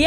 E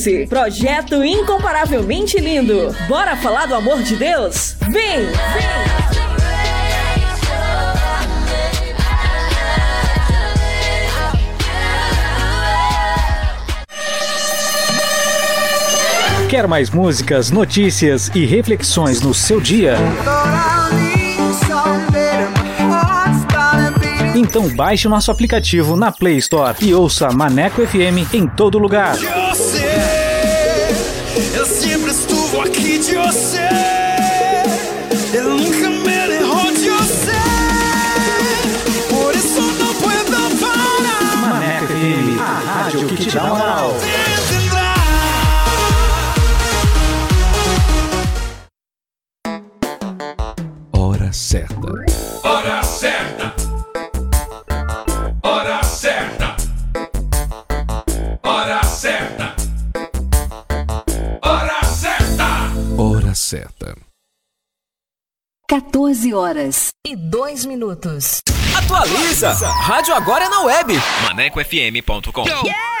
Projeto incomparavelmente lindo. Bora falar do amor de Deus? Vem! Vem! Quer mais músicas, notícias e reflexões no seu dia? Então baixe nosso aplicativo na Play Store e ouça Maneco FM em todo lugar. Rádio que te dá moral. Hora certa. Hora certa. Hora certa. Hora certa. Hora certa. Hora certa. 14 horas e 2 minutos. Atualiza! Rádio agora é na web. ManecoFM.com. Yeah!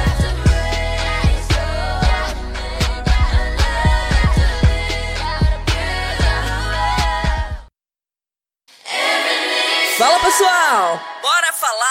Bora falar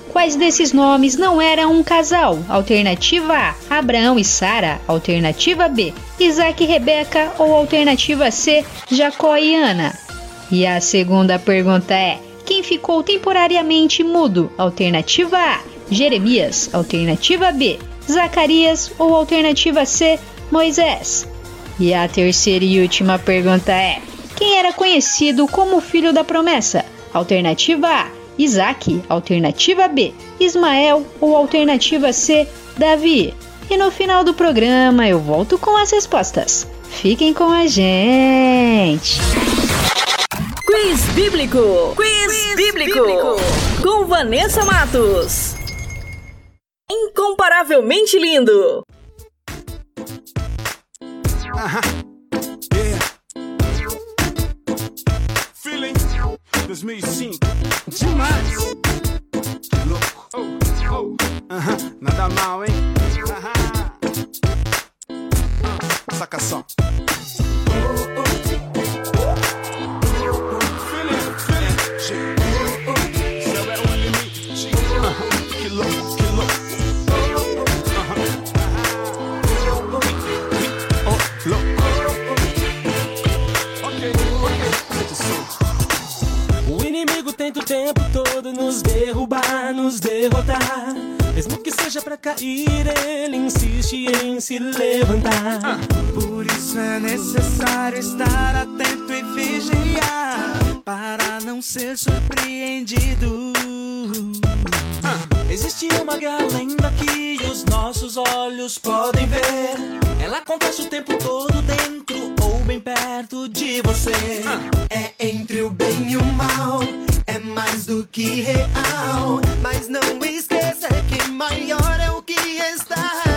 Quais desses nomes não eram um casal? Alternativa A: Abraão e Sara. Alternativa B: Isaac e Rebeca. Ou alternativa C: Jacó e Ana. E a segunda pergunta é: Quem ficou temporariamente mudo? Alternativa A: Jeremias. Alternativa B: Zacarias. Ou alternativa C: Moisés. E a terceira e última pergunta é: Quem era conhecido como filho da promessa? Alternativa A: Isaac. Alternativa B: Ismael. Ou alternativa C: Davi. E no final do programa eu volto com as respostas. Fiquem com a gente! Quiz Bíblico! Quiz, Bíblico. Com Vanessa Matos. Incomparavelmente lindo! Feeling 2005 demais. Louco. Oh, oh. Aham, Nada mal, hein? Ah, Saca só. Tenta o tempo todo nos derrubar, nos derrotar. Mesmo que seja pra cair, ele insiste em se levantar. Por isso é necessário estar atento e vigiar para não ser surpreendido. Existe uma guerra lenda que os nossos olhos podem ver. Ela acontece o tempo todo dentro ou bem perto de você. É entre o bem e o mal, é mais do que real. Mas não esqueça que maior é o que está.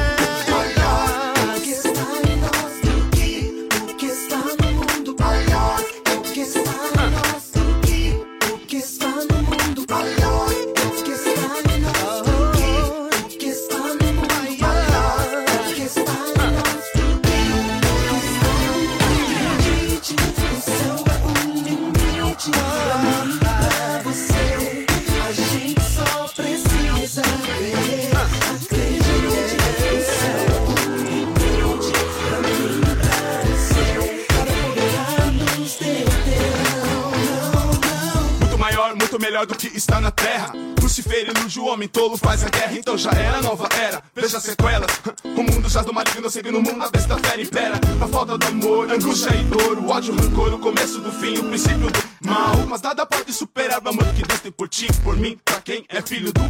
Melhor do que está na terra. Lucifer ilude o homem tolo, faz a guerra. Então já era nova era. Veja as sequelas. O mundo já do maligno, segue no mundo, a besta fera impera. A falta do amor, angústia e dor, o ódio, o rancor, o começo do fim, o princípio do mal. Mas nada pode superar o amor que Deus tem por ti, por mim, pra quem é filho do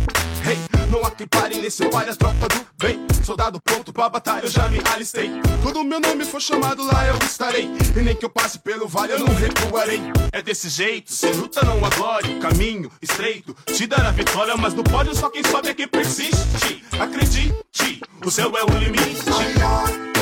rei. Não há quem pare nesse pai, a tropa do. Soldado pronto pra batalha, eu já me alistei. Quando meu nome for chamado lá, eu estarei. E nem que eu passe pelo vale, eu não recuarei. É desse jeito, se luta não há glória. Caminho estreito, te dará vitória. Mas no pódio só quem sobe é quem persiste. Acredite, o céu é o limite.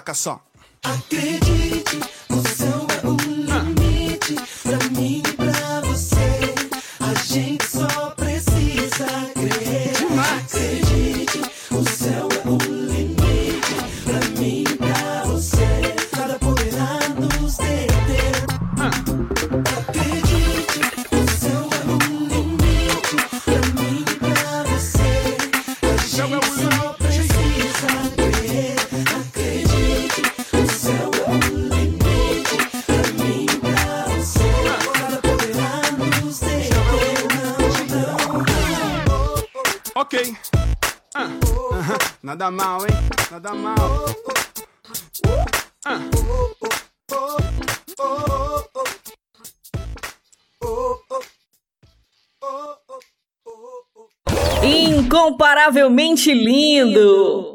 Saca só. acredite, Nada mal, hein? Nada mal. Ah. Incomparavelmente lindo!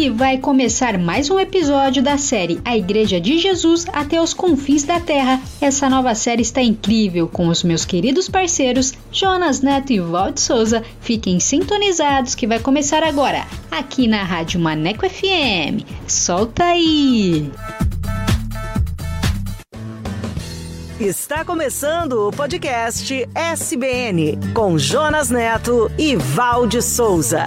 E vai começar mais um episódio da série A Igreja de Jesus até os confins da Terra. Essa nova série está incrível com os meus queridos parceiros Jonas Neto e Walt Souza. Fiquem sintonizados que vai começar agora, aqui na Rádio Maneco FM. Solta aí! Está começando o podcast SBN com Jonas Neto e Valde Souza.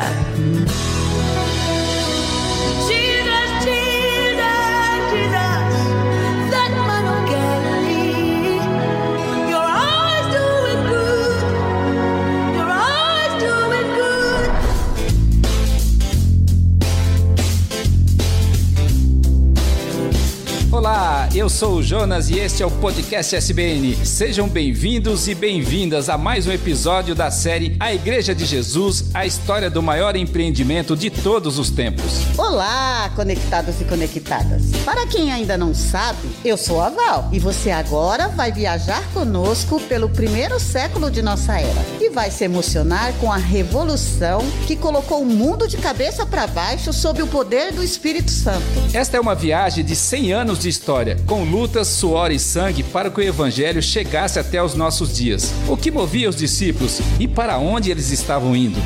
Olá, eu sou o Jonas e este é o podcast SBN. Sejam bem-vindos e bem-vindas a mais um episódio da série A Igreja de Jesus, a história do maior empreendimento de todos os tempos. Olá, conectados e conectadas. Para quem ainda não sabe, eu sou a Val e você agora vai viajar conosco pelo primeiro século de nossa era e vai se emocionar com a revolução que colocou o mundo de cabeça para baixo sob o poder do Espírito Santo. Esta é uma viagem de 100 anos de história, com lutas, suor e sangue para que o evangelho chegasse até os nossos dias. O que movia os discípulos e para onde eles estavam indo?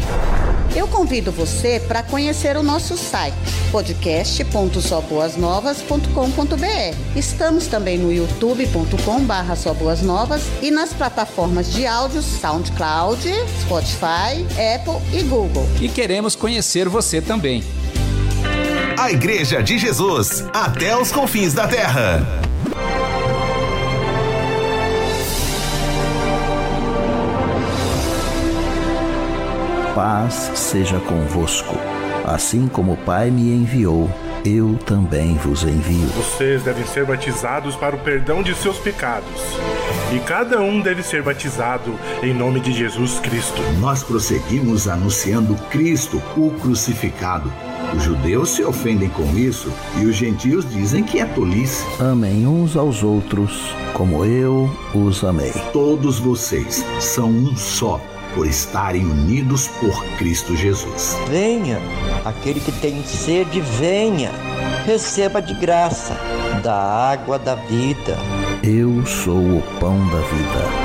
Eu convido você para conhecer o nosso site podcast.soboasnovas.com.br. Estamos também no youtube.com/barra e nas plataformas de áudio SoundCloud, Spotify, Apple e Google. E queremos conhecer você também. A Igreja de Jesus, até os confins da terra. Paz seja convosco. Assim como o Pai me enviou, eu também vos envio. Vocês devem ser batizados para o perdão de seus pecados. E cada um deve ser batizado em nome de Jesus Cristo. Nós prosseguimos anunciando Cristo, o crucificado. Os judeus se ofendem com isso e os gentios dizem que é tolice. Amem uns aos outros, como eu os amei. Todos vocês são um só por estarem unidos por Cristo Jesus. Venha, aquele que tem sede, venha, receba de graça da água da vida. Eu sou o pão da vida.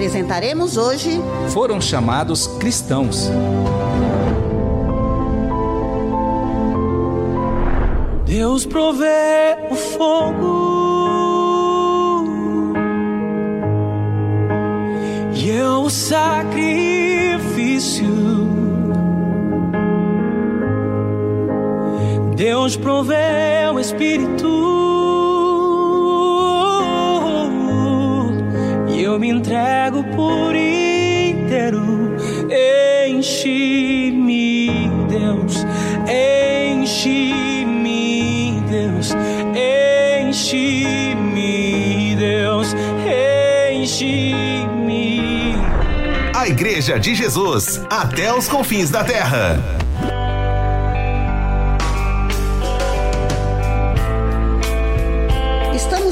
Apresentaremos hoje. Foram chamados cristãos. Deus provê o fogo e eu o sacrifício. Deus provê o Espírito e eu me entrego por inteiro. Enche-me, Deus, enche-me, Deus, enche-me, Deus, enche-me. A Igreja de Jesus, até os confins da terra.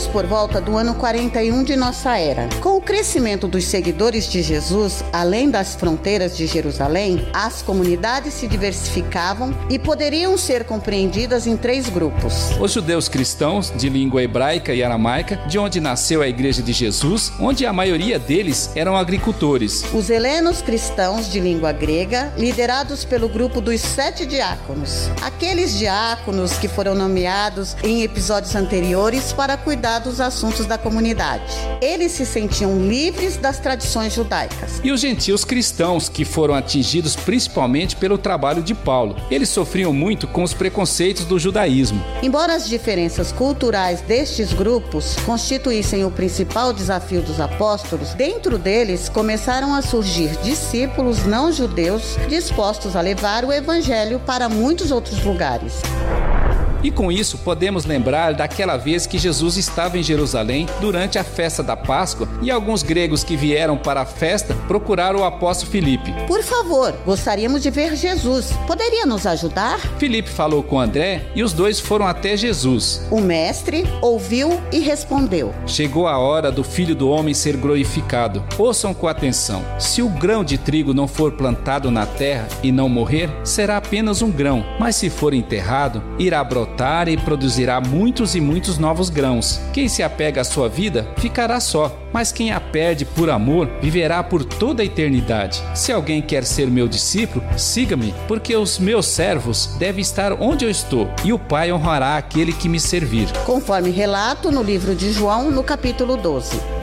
Por volta do ano 41 de nossa era. Com o crescimento dos seguidores de Jesus, além das fronteiras de Jerusalém, as comunidades se diversificavam e poderiam ser compreendidas em três grupos. Os judeus cristãos, de língua hebraica e aramaica, de onde nasceu a Igreja de Jesus, onde a maioria deles eram agricultores. Os helenos cristãos, de língua grega, liderados pelo grupo dos sete diáconos. Aqueles diáconos que foram nomeados em episódios anteriores para cuidar cuidar dos assuntos da comunidade. Eles se sentiam livres das tradições judaicas. E os gentios cristãos, que foram atingidos principalmente pelo trabalho de Paulo. Eles sofriam muito com os preconceitos do judaísmo. Embora as diferenças culturais destes grupos constituíssem o principal desafio dos apóstolos, dentro deles começaram a surgir discípulos não judeus dispostos a levar o evangelho para muitos outros lugares. E com isso podemos lembrar daquela vez que Jesus estava em Jerusalém durante a festa da Páscoa e alguns gregos que vieram para a festa procuraram o apóstolo Filipe. Por favor, gostaríamos de ver Jesus. Poderia nos ajudar? Filipe falou com André e os dois foram até Jesus. O mestre ouviu e respondeu: Chegou a hora do filho do homem ser glorificado. Ouçam com atenção: se o grão de trigo não for plantado na terra e não morrer, será apenas um grão, mas se for enterrado, irá brotar e produzirá muitos e muitos novos grãos. Quem se apega à sua vida ficará só, mas quem a perde por amor viverá por toda a eternidade. Se alguém quer ser meu discípulo, siga-me, porque os meus servos devem estar onde eu estou, e o Pai honrará aquele que me servir. Conforme relato no livro de João, no capítulo 12.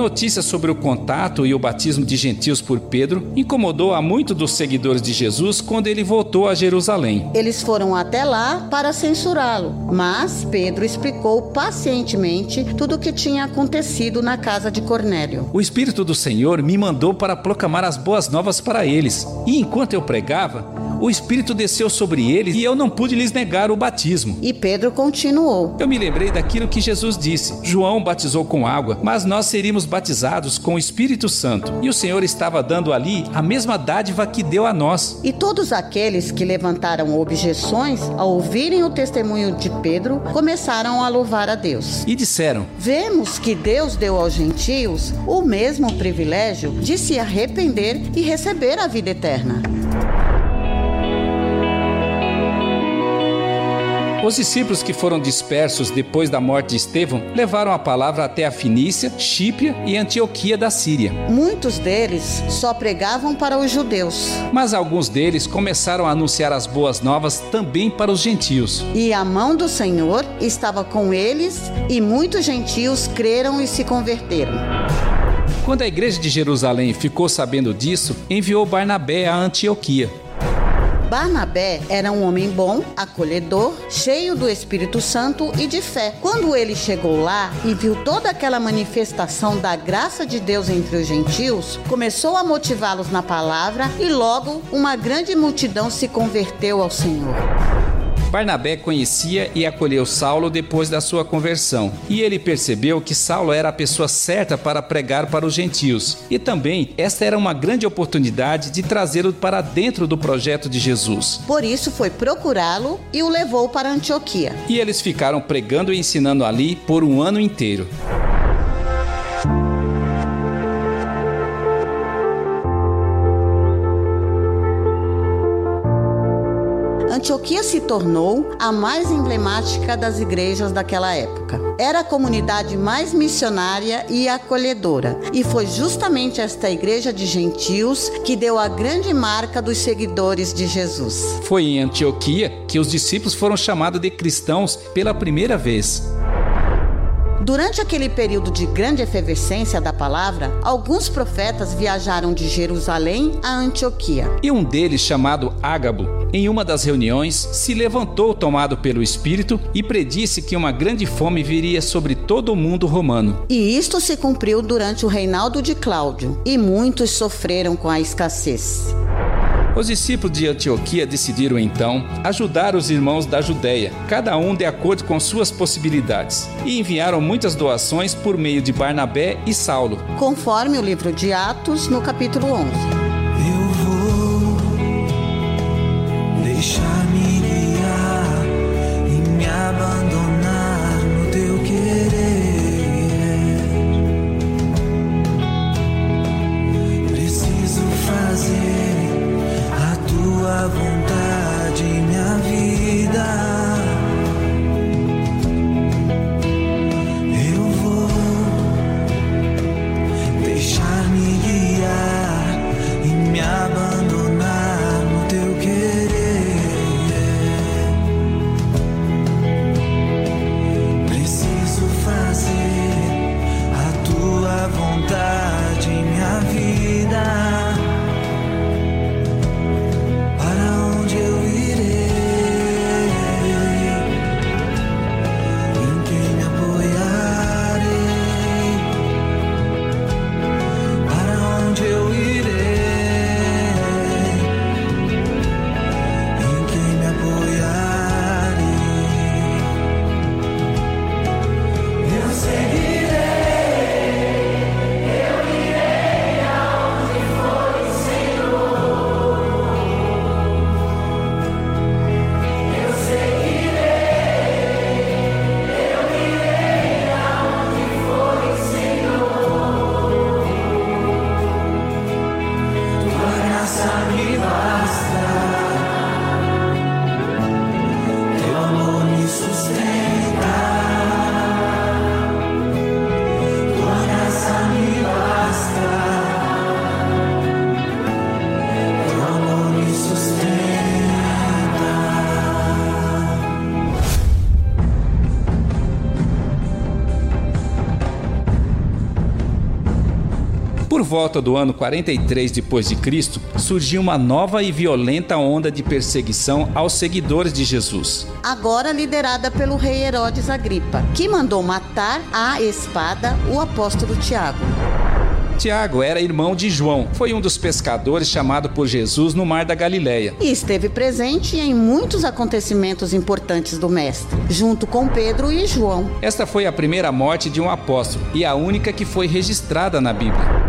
Notícia sobre o contato e o batismo de gentios por Pedro incomodou a muitos dos seguidores de Jesus quando ele voltou a Jerusalém. Eles foram até lá para censurá-lo, mas Pedro explicou pacientemente tudo o que tinha acontecido na casa de Cornélio. O Espírito do Senhor me mandou para proclamar as boas novas para eles, e enquanto eu pregava, o Espírito desceu sobre eles e eu não pude lhes negar o batismo. E Pedro continuou: Eu me lembrei daquilo que Jesus disse: João batizou com água, mas nós seríamos batizados com o Espírito Santo. E o Senhor estava dando ali a mesma dádiva que deu a nós. E todos aqueles que levantaram objeções ao ouvirem o testemunho de Pedro começaram a louvar a Deus. E disseram: Vemos que Deus deu aos gentios o mesmo privilégio de se arrepender e receber a vida eterna. Os discípulos que foram dispersos depois da morte de Estevão levaram a palavra até a Finícia, Chípria e Antioquia da Síria. Muitos deles só pregavam para os judeus. Mas alguns deles começaram a anunciar as boas novas também para os gentios. E a mão do Senhor estava com eles, e muitos gentios creram e se converteram. Quando a igreja de Jerusalém ficou sabendo disso, enviou Barnabé a Antioquia. Barnabé era um homem bom, acolhedor, cheio do Espírito Santo e de fé. Quando ele chegou lá e viu toda aquela manifestação da graça de Deus entre os gentios, começou a motivá-los na palavra e logo uma grande multidão se converteu ao Senhor. Barnabé conhecia e acolheu Saulo depois da sua conversão, e ele percebeu que Saulo era a pessoa certa para pregar para os gentios, e também esta era uma grande oportunidade de trazê-lo para dentro do projeto de Jesus. Por isso foi procurá-lo e o levou para Antioquia. E eles ficaram pregando e ensinando ali por um ano inteiro. Antioquia se tornou a mais emblemática das igrejas daquela época. Era a comunidade mais missionária e acolhedora, e foi justamente esta igreja de gentios que deu a grande marca dos seguidores de Jesus. Foi em Antioquia que os discípulos foram chamados de cristãos pela primeira vez. Durante aquele período de grande efervescência da palavra, alguns profetas viajaram de Jerusalém a Antioquia. E um deles, chamado Ágabo, em uma das reuniões, se levantou tomado pelo Espírito e predisse que uma grande fome viria sobre todo o mundo romano. E isto se cumpriu durante o reinado de Cláudio, e muitos sofreram com a escassez. Os discípulos de Antioquia decidiram então ajudar os irmãos da Judéia, cada um de acordo com suas possibilidades, e enviaram muitas doações por meio de Barnabé e Saulo. Conforme o livro de Atos, no capítulo 11. Deixar-me guiar volta do ano 43 depois de Cristo, surgiu uma nova e violenta onda de perseguição aos seguidores de Jesus. Agora liderada pelo rei Herodes Agripa, que mandou matar à espada o apóstolo Tiago. Tiago era irmão de João, foi um dos pescadores chamado por Jesus no mar da Galileia. E esteve presente em muitos acontecimentos importantes do Mestre, junto com Pedro e João. Esta foi a primeira morte de um apóstolo e a única que foi registrada na Bíblia.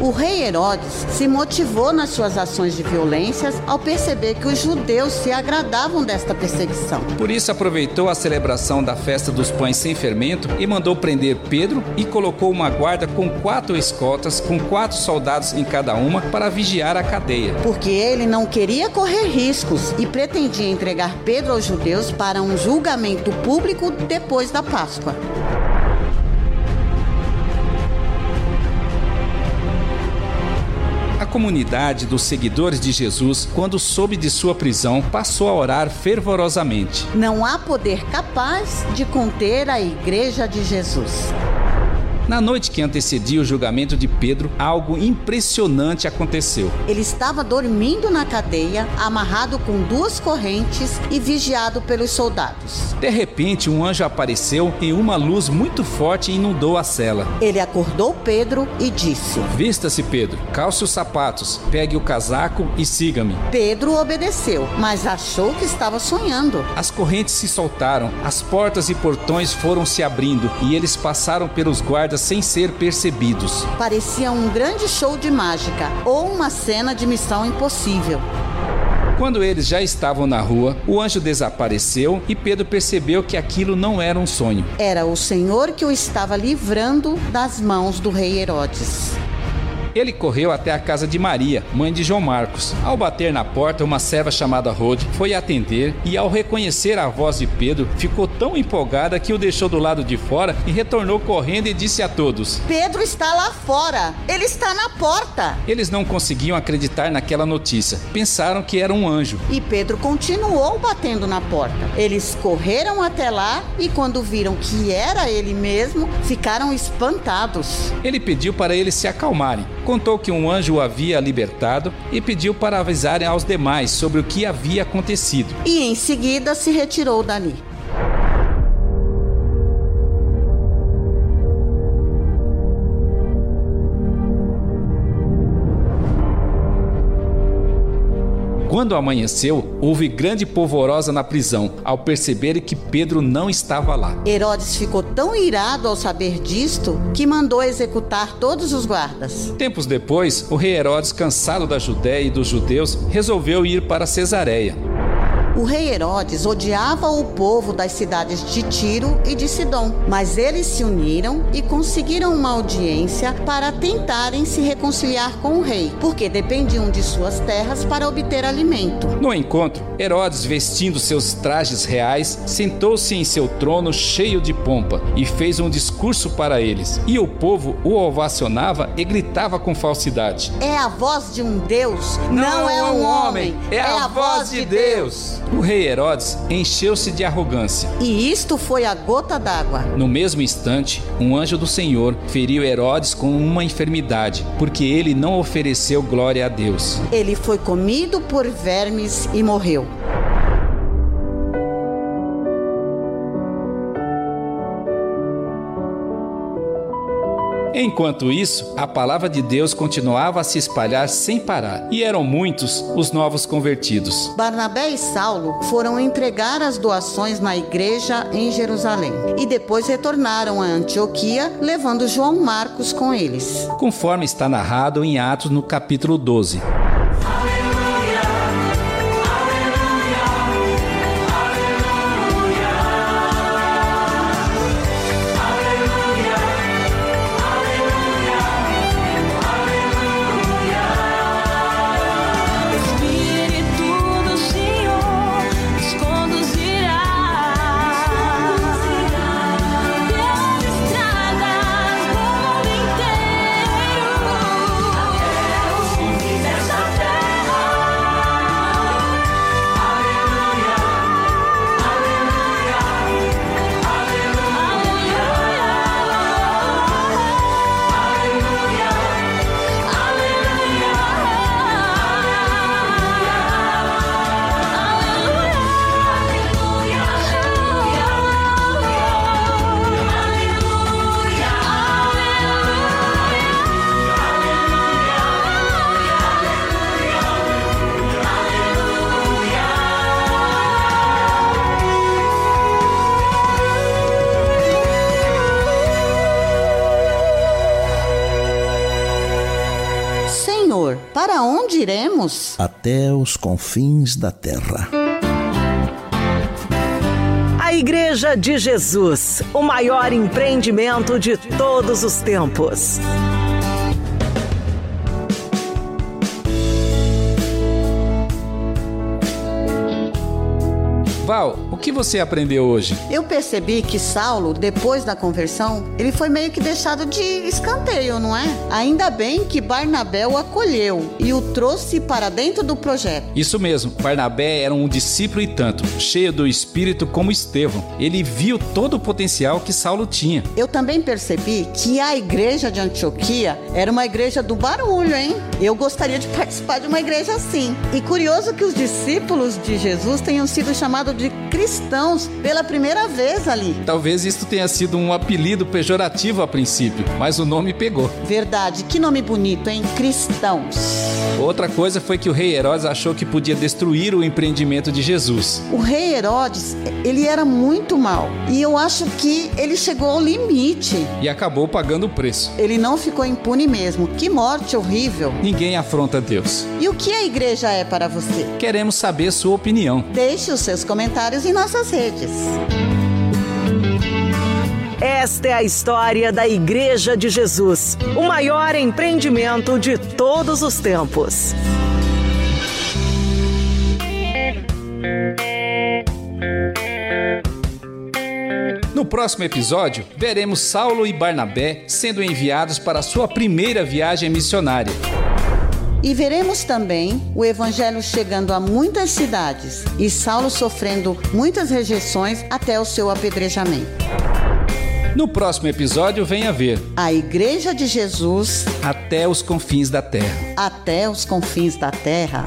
O rei Herodes se motivou nas suas ações de violências ao perceber que os judeus se agradavam desta perseguição. Por isso aproveitou a celebração da festa dos pães sem fermento e mandou prender Pedro e colocou uma guarda com quatro escoltas, com quatro soldados em cada uma, para vigiar a cadeia. Porque ele não queria correr riscos e pretendia entregar Pedro aos judeus para um julgamento público depois da Páscoa. Comunidade dos seguidores de Jesus, quando soube de sua prisão, passou a orar fervorosamente. Não há poder capaz de conter a igreja de Jesus. Na noite que antecedia o julgamento de Pedro, algo impressionante aconteceu. Ele estava dormindo na cadeia, amarrado com duas correntes e vigiado pelos soldados. De repente, um anjo apareceu e uma luz muito forte inundou a cela. Ele acordou Pedro e disse: Vista-se, Pedro, calce os sapatos, pegue o casaco e siga-me. Pedro obedeceu, mas achou que estava sonhando. As correntes se soltaram, as portas e portões foram se abrindo e eles passaram pelos guardas sem ser percebidos. Parecia um grande show de mágica ou uma cena de missão impossível. Quando eles já estavam na rua, o anjo desapareceu e Pedro percebeu que aquilo não era um sonho. Era o Senhor que o estava livrando das mãos do rei Herodes. Ele correu até a casa de Maria, mãe de João Marcos. Ao bater na porta, uma serva chamada Rode foi atender e, ao reconhecer a voz de Pedro, ficou tão empolgada que o deixou do lado de fora e retornou correndo e disse a todos: Pedro está lá fora! Ele está na porta! Eles não conseguiam acreditar naquela notícia. Pensaram que era um anjo. E Pedro continuou batendo na porta. Eles correram até lá e, quando viram que era ele mesmo, ficaram espantados. Ele pediu para eles se acalmarem contou que um anjo o havia libertado e pediu para avisarem aos demais sobre o que havia acontecido. E em seguida se retirou dali. Quando amanheceu, houve grande polvorosa na prisão, ao perceberem que Pedro não estava lá. Herodes ficou tão irado ao saber disto que mandou executar todos os guardas. Tempos depois, o rei Herodes, cansado da Judéia e dos judeus, resolveu ir para Cesareia. O rei Herodes odiava o povo das cidades de Tiro e de Sidom, mas eles se uniram e conseguiram uma audiência para tentarem se reconciliar com o rei, porque dependiam de suas terras para obter alimento. No encontro, Herodes, vestindo seus trajes reais, sentou-se em seu trono cheio de pompa e fez um discurso para eles. E o povo o ovacionava e gritava com falsidade: É a voz de um Deus, não, é um homem, é, a, voz de Deus. O rei Herodes encheu-se de arrogância. E isto foi a gota d'água. No mesmo instante, um anjo do Senhor feriu Herodes com uma enfermidade, porque ele não ofereceu glória a Deus. Ele foi comido por vermes e morreu. Enquanto isso, a palavra de Deus continuava a se espalhar sem parar, e eram muitos os novos convertidos. Barnabé e Saulo foram entregar as doações na igreja em Jerusalém e depois retornaram a Antioquia, levando João Marcos com eles. Conforme está narrado em Atos no capítulo 12. Confins da terra. A Igreja de Jesus, o maior empreendimento de todos os tempos. Val, o que você aprendeu hoje? Eu percebi que Saulo, depois da conversão, ele foi meio que deixado de escanteio, não é? Ainda bem que Barnabé o acolheu e o trouxe para dentro do projeto. Isso mesmo, Barnabé era um discípulo e tanto, cheio do espírito como Estevão. Ele viu todo o potencial que Saulo tinha. Eu também percebi que a igreja de Antioquia era uma igreja do barulho, hein? Eu gostaria de participar de uma igreja assim. E curioso que os discípulos de Jesus tenham sido chamados de cristãos pela primeira vez ali. Talvez isto tenha sido um apelido pejorativo a princípio, mas o nome pegou. Verdade, que nome bonito, hein? Cristãos. Outra coisa foi que o rei Herodes achou que podia destruir o empreendimento de Jesus. O rei Herodes, ele era muito mau. E eu acho que ele chegou ao limite. E acabou pagando o preço. Ele não ficou impune mesmo. Que morte horrível. Ninguém afronta Deus. E o que a igreja é para você? Queremos saber sua opinião. Deixe os seus comentários em nossas redes. Esta é a história da Igreja de Jesus, o maior empreendimento de todos os tempos. No próximo episódio, veremos Saulo e Barnabé sendo enviados para sua primeira viagem missionária. E veremos também o evangelho chegando a muitas cidades e Saulo sofrendo muitas rejeições até o seu apedrejamento. No próximo episódio, venha ver A Igreja de Jesus Até os confins da terra. até os confins da terra.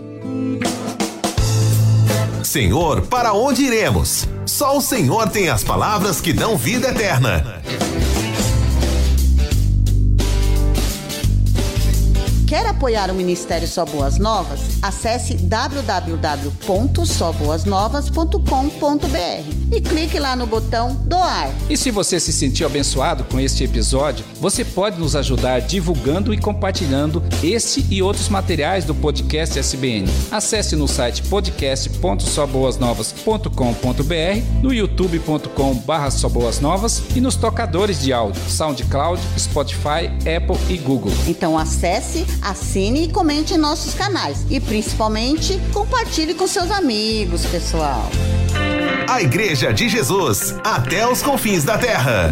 Senhor, para onde iremos? Só o Senhor tem as palavras que dão vida eterna. Quer apoiar o Ministério Só Boas Novas? Acesse www.soboasnovas.com.br e clique lá no botão doar. E se você se sentiu abençoado com este episódio, você pode nos ajudar divulgando e compartilhando este e outros materiais do podcast SBN. Acesse no site podcast.soboasnovas.com.br, no youtube.com.br e nos tocadores de áudio SoundCloud, Spotify, Apple e Google. Então acesse, assine e comente em nossos canais. E principalmente, compartilhe com seus amigos, pessoal. A Igreja de Jesus, até os confins da terra.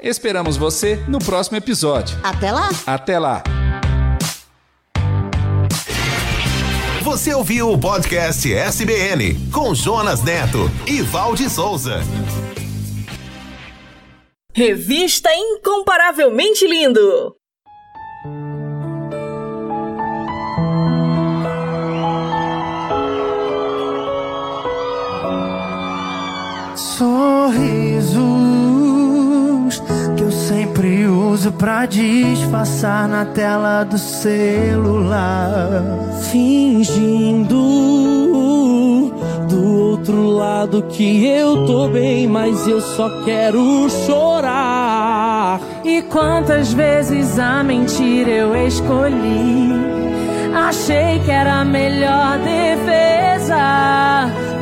Esperamos você no próximo episódio. Até lá! Até lá! Você ouviu o podcast SBN com Jonas Neto e Valde Souza. Revista Incomparavelmente Lindo. Uso pra disfarçar na tela do celular. Fingindo do outro lado que eu tô bem, mas eu só quero chorar. E quantas vezes a mentira eu escolhi? Achei que era a melhor defesa.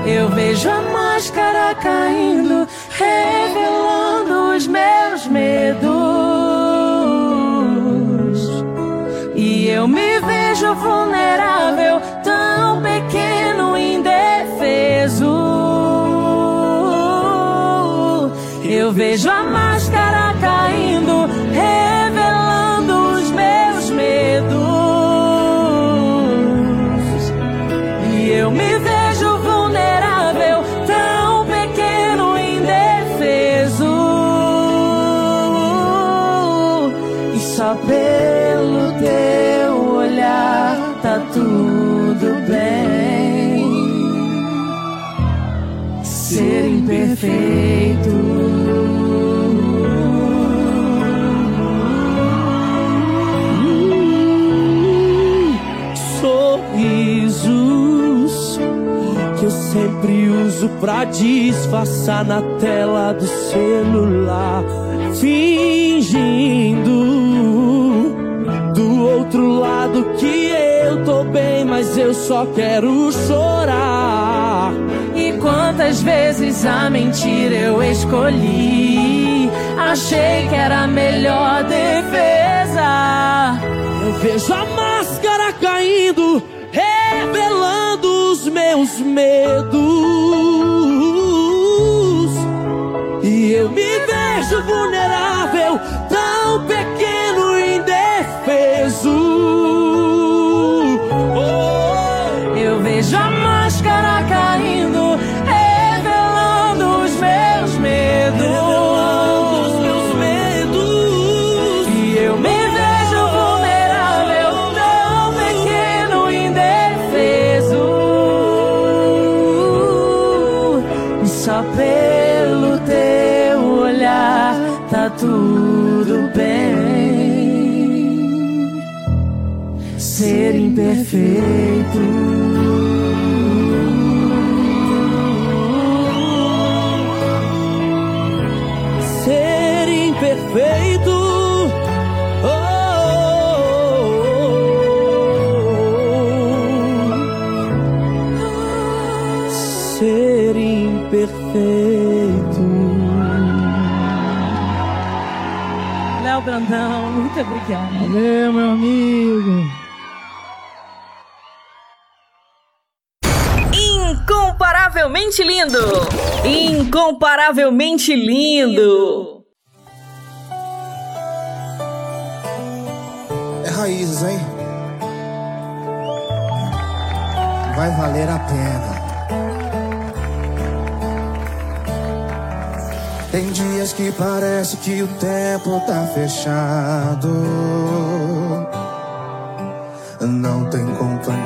Eu vejo a máscara caindo, revelando os meus medos. Eu me vejo vulnerável, tão pequeno, indefeso. Eu vejo a uso pra disfarçar na tela do celular, fingindo do outro lado que eu tô bem, mas eu só quero chorar. E quantas vezes a mentira eu escolhi? Achei que era a melhor defesa. Eu vejo a máscara caindo, meus medos. E eu me vejo vulnerável, ser imperfeito. Oh, ser imperfeito. Léo Brandão, muito obrigada. Valeu, meu amigo. Incomparavelmente lindo! Incomparavelmente lindo! É raízes, hein? Vai valer a pena. Tem dias que parece que o tempo tá fechado. Não tem companhia,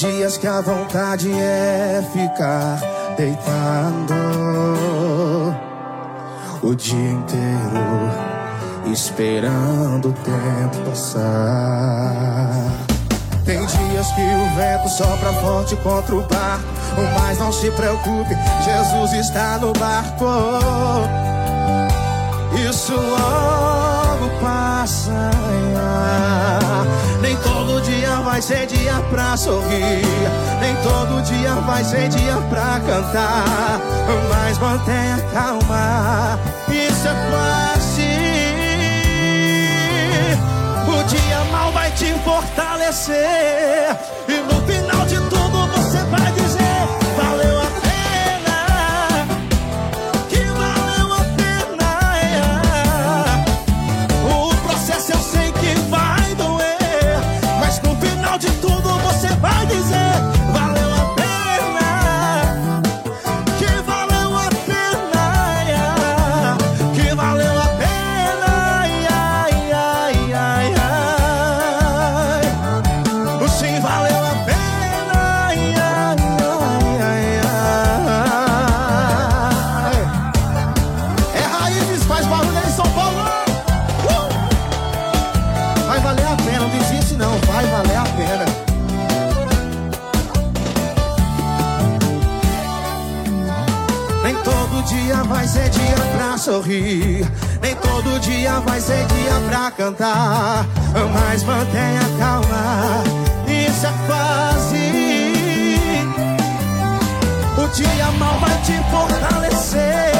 dias que a vontade é ficar deitado o dia inteiro, esperando o tempo passar. Tem dias que o vento sopra forte contra o barco, mas não se preocupe, Jesus está no barco. Isso logo passa. Nem todo dia vai ser dia pra sorrir, nem todo dia vai ser dia pra cantar. Mas mantenha calma, isso é fácil. O dia mal vai te fortalecer. Sorrir. Nem todo dia vai ser dia pra cantar. Mas mantenha calma, isso é fase. O dia mal vai te fortalecer.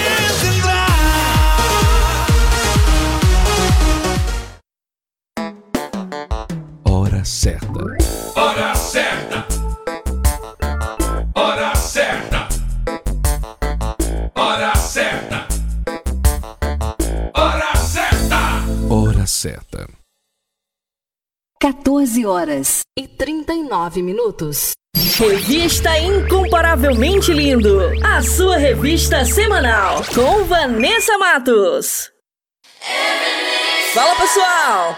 14 horas e 39 minutos. Revista Incomparavelmente Lindo, a sua revista semanal com Vanessa Matos. Fala pessoal,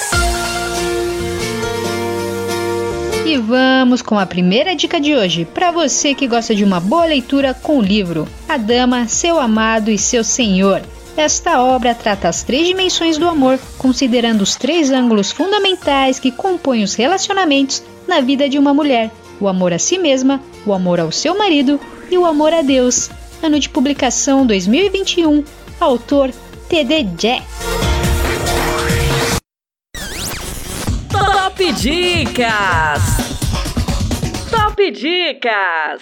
E vamos com a primeira dica de hoje, para você que gosta de uma boa leitura com o livro A Dama, Seu Amado e Seu Senhor. Esta obra trata as três dimensões do amor, considerando os três ângulos fundamentais que compõem os relacionamentos na vida de uma mulher: o amor a si mesma, o amor ao seu marido e o amor a Deus. Ano de publicação 2021, autor T.D. Jack. Top Dicas! Top Dicas!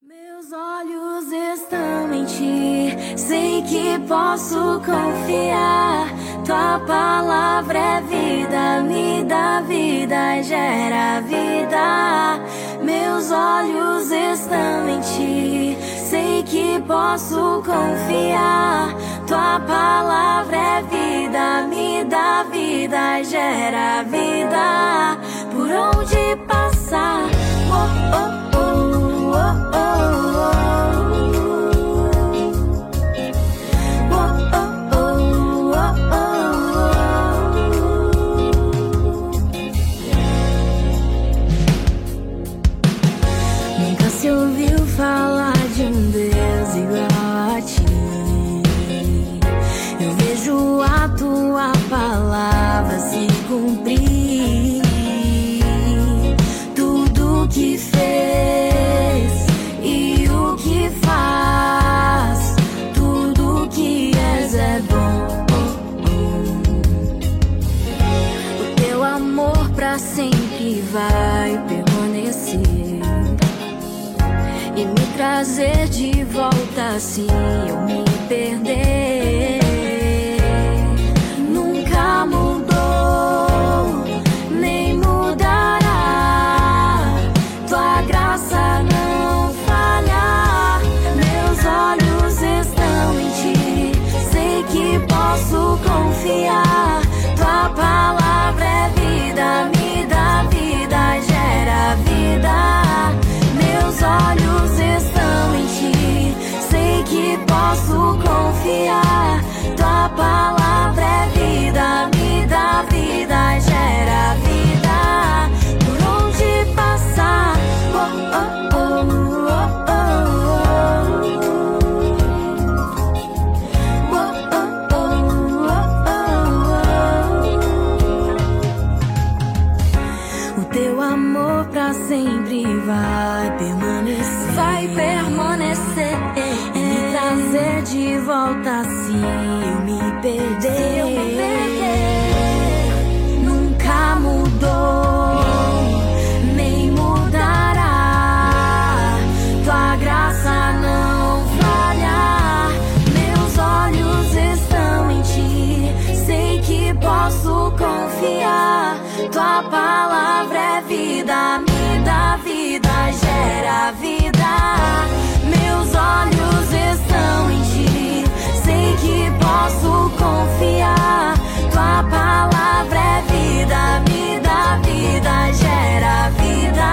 Meus olhos estão em ti, sei que posso confiar. Tua palavra é vida, me dá vida, gera vida. Meus olhos estão em ti, sei que posso confiar. Tua palavra é vida, me dá vida, gera vida. Por onde passar, oh, oh, oh, oh, oh, oh. Trazer de volta se eu me perder. posso confiar. Tua palavra é vida, me dá vida, gera vida. Por onde passar? Oh, oh. Volta se eu me perder. Nunca mudou, nem mudará. Tua graça não falha. Meus olhos estão em ti. Sei que posso confiar. Tua palavra é vida, me confiar. Tua palavra é vida, dá vida, gera vida.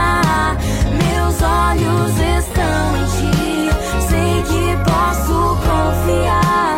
Meus olhos estão em ti. Sei que posso confiar.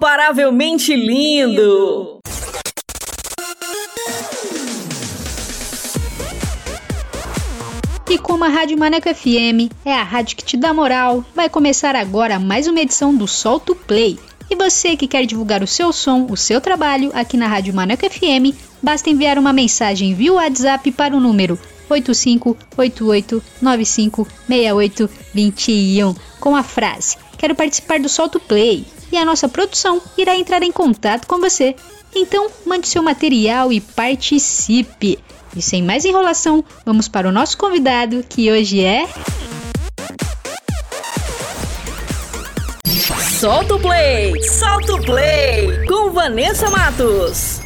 Incomparavelmente lindo! E como a Rádio Maneco FM é a rádio que te dá moral, vai começar agora mais uma edição do Solto Play. E você que quer divulgar o seu som, o seu trabalho aqui na Rádio Maneco FM, basta enviar uma mensagem via WhatsApp para o número 8588956821 com a frase Quero participar do Solto Play e a nossa produção irá entrar em contato com você. Então, mande seu material e participe. E sem mais enrolação, vamos para o nosso convidado, que hoje é. Solta o play! Solta o play! Com Vanessa Matos.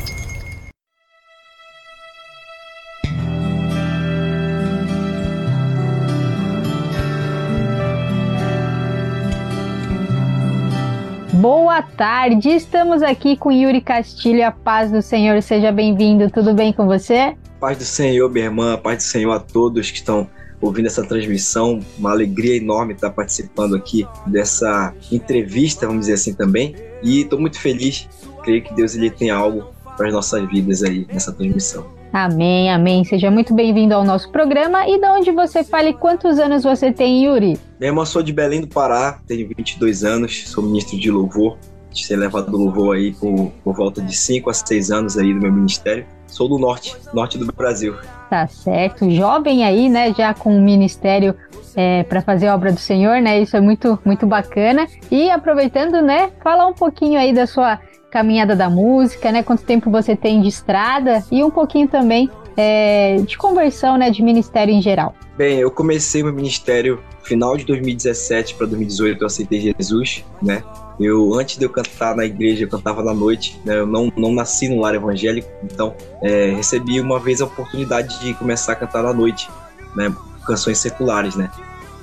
Boa tarde, estamos aqui com Yuri Castilho, a paz do Senhor, seja bem-vindo, tudo bem com você? Paz do Senhor, minha irmã, paz do Senhor a todos que estão ouvindo essa transmissão. Uma alegria enorme estar participando aqui dessa entrevista, vamos dizer assim também. E estou muito feliz, creio que Deus ele tem algo para as nossas vidas aí nessa transmissão. Amém, amém. Seja muito bem-vindo ao nosso programa. E de onde você fala e quantos anos você tem, Yuri? Minha irmã, sou de Belém do Pará, tenho 22 anos, sou ministro de louvor. De ser levado do louvor aí por, por volta de 5 a 6 anos aí do meu ministério. Sou do norte, norte do Brasil. Tá certo, jovem aí, né, já com o ministério é, para fazer a obra do Senhor, né? Isso é muito, muito bacana. E aproveitando, né, falar um pouquinho aí da sua caminhada da música, né? Quanto tempo você tem de estrada e um pouquinho também é, de conversão, né, de ministério em geral. Bem, eu comecei meu ministério final de 2017 para 2018, eu aceitei Jesus, né? Eu, antes de eu cantar na igreja, eu cantava na noite, né? Eu não, não nasci no lar evangélico, então é, recebi uma vez a oportunidade de começar a cantar na noite, né? Canções seculares, né?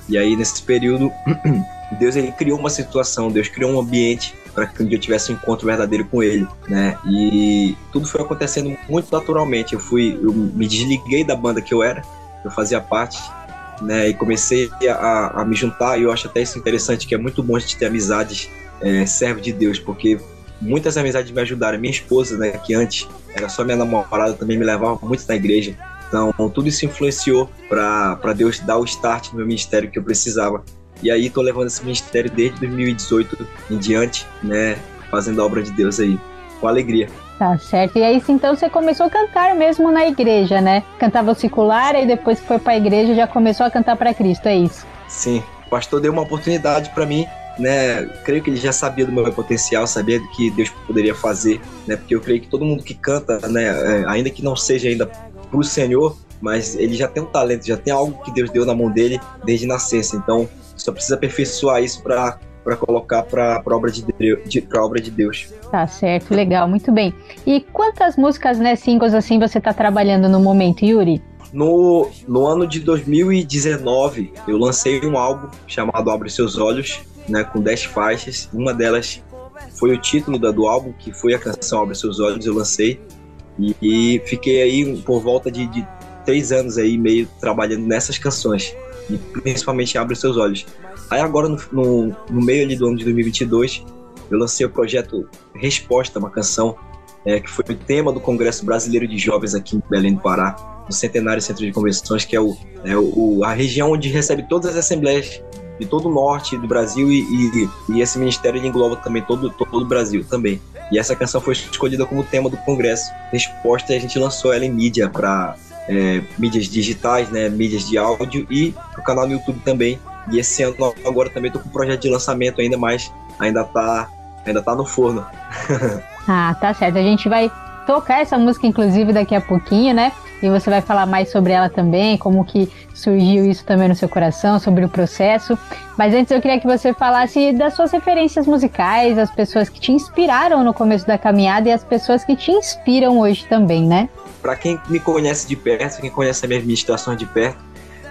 E aí, nesse período, Deus ele criou uma situação, Deus criou um ambiente para que eu tivesse um encontro verdadeiro com Ele, né? E tudo foi acontecendo muito naturalmente. Eu fui, eu me desliguei da banda que eu era, eu fazia parte, né? E comecei a, a me juntar. E eu acho até isso interessante, que é muito bom a gente ter amizades é, servo de Deus, porque muitas amizades me ajudaram. Minha esposa, né? Que antes era só minha namorada, também me levava muito na igreja. Então, tudo isso influenciou para Deus dar o start no meu ministério que eu precisava. E aí tô levando esse ministério desde 2018 em diante, né? Fazendo a obra de Deus aí, com alegria. Tá certo. E aí, então, você começou a cantar mesmo na igreja, né? Cantava o secular e depois que foi pra igreja já começou a cantar para Cristo, é isso? Sim. O pastor deu uma oportunidade para mim né, creio que ele já sabia do meu potencial, sabia do que Deus poderia fazer, né, porque eu creio que todo mundo que canta, né, é, ainda que não seja ainda pro Senhor, mas ele já tem um talento, já tem algo que Deus deu na mão dele desde nascença, então só precisa aperfeiçoar isso para para colocar para a obra de, de, obra de Deus. Tá certo, legal, muito bem. E quantas músicas, né, singles assim você está trabalhando no momento, Yuri? No, no ano de 2019, eu lancei um álbum chamado Abre Seus Olhos, né, com 10 faixas. Uma delas foi o título da, do álbum, que foi a canção Abre Seus Olhos, eu lancei. E, e fiquei aí por volta de, de três anos aí, meio trabalhando nessas canções. E principalmente Abre Seus Olhos. Aí agora, no, no, no meio ali do ano de 2022, eu lancei o projeto Resposta, uma canção é, que foi o tema do Congresso Brasileiro de Jovens aqui em Belém do Pará no Centenário Centro de Convenções, que é, o, é o, a região onde recebe todas as assembleias de todo o norte do Brasil e, e, e esse ministério engloba também todo, todo o Brasil também. E essa canção foi escolhida como tema do congresso. Resposta, a gente lançou ela em mídia para é, mídias digitais, né, mídias de áudio e o canal no YouTube também. E esse ano agora também estou com um projeto de lançamento ainda mais, ainda tá, ainda tá no forno. ah, tá certo. A gente vai tocar essa música inclusive daqui a pouquinho, né? E você vai falar mais sobre ela também, como que surgiu isso também no seu coração, sobre o processo. Mas antes eu queria que você falasse das suas referências musicais, as pessoas que te inspiraram no começo da caminhada e as pessoas que te inspiram hoje também, né? Para quem me conhece de perto, quem conhece a minha administração de perto,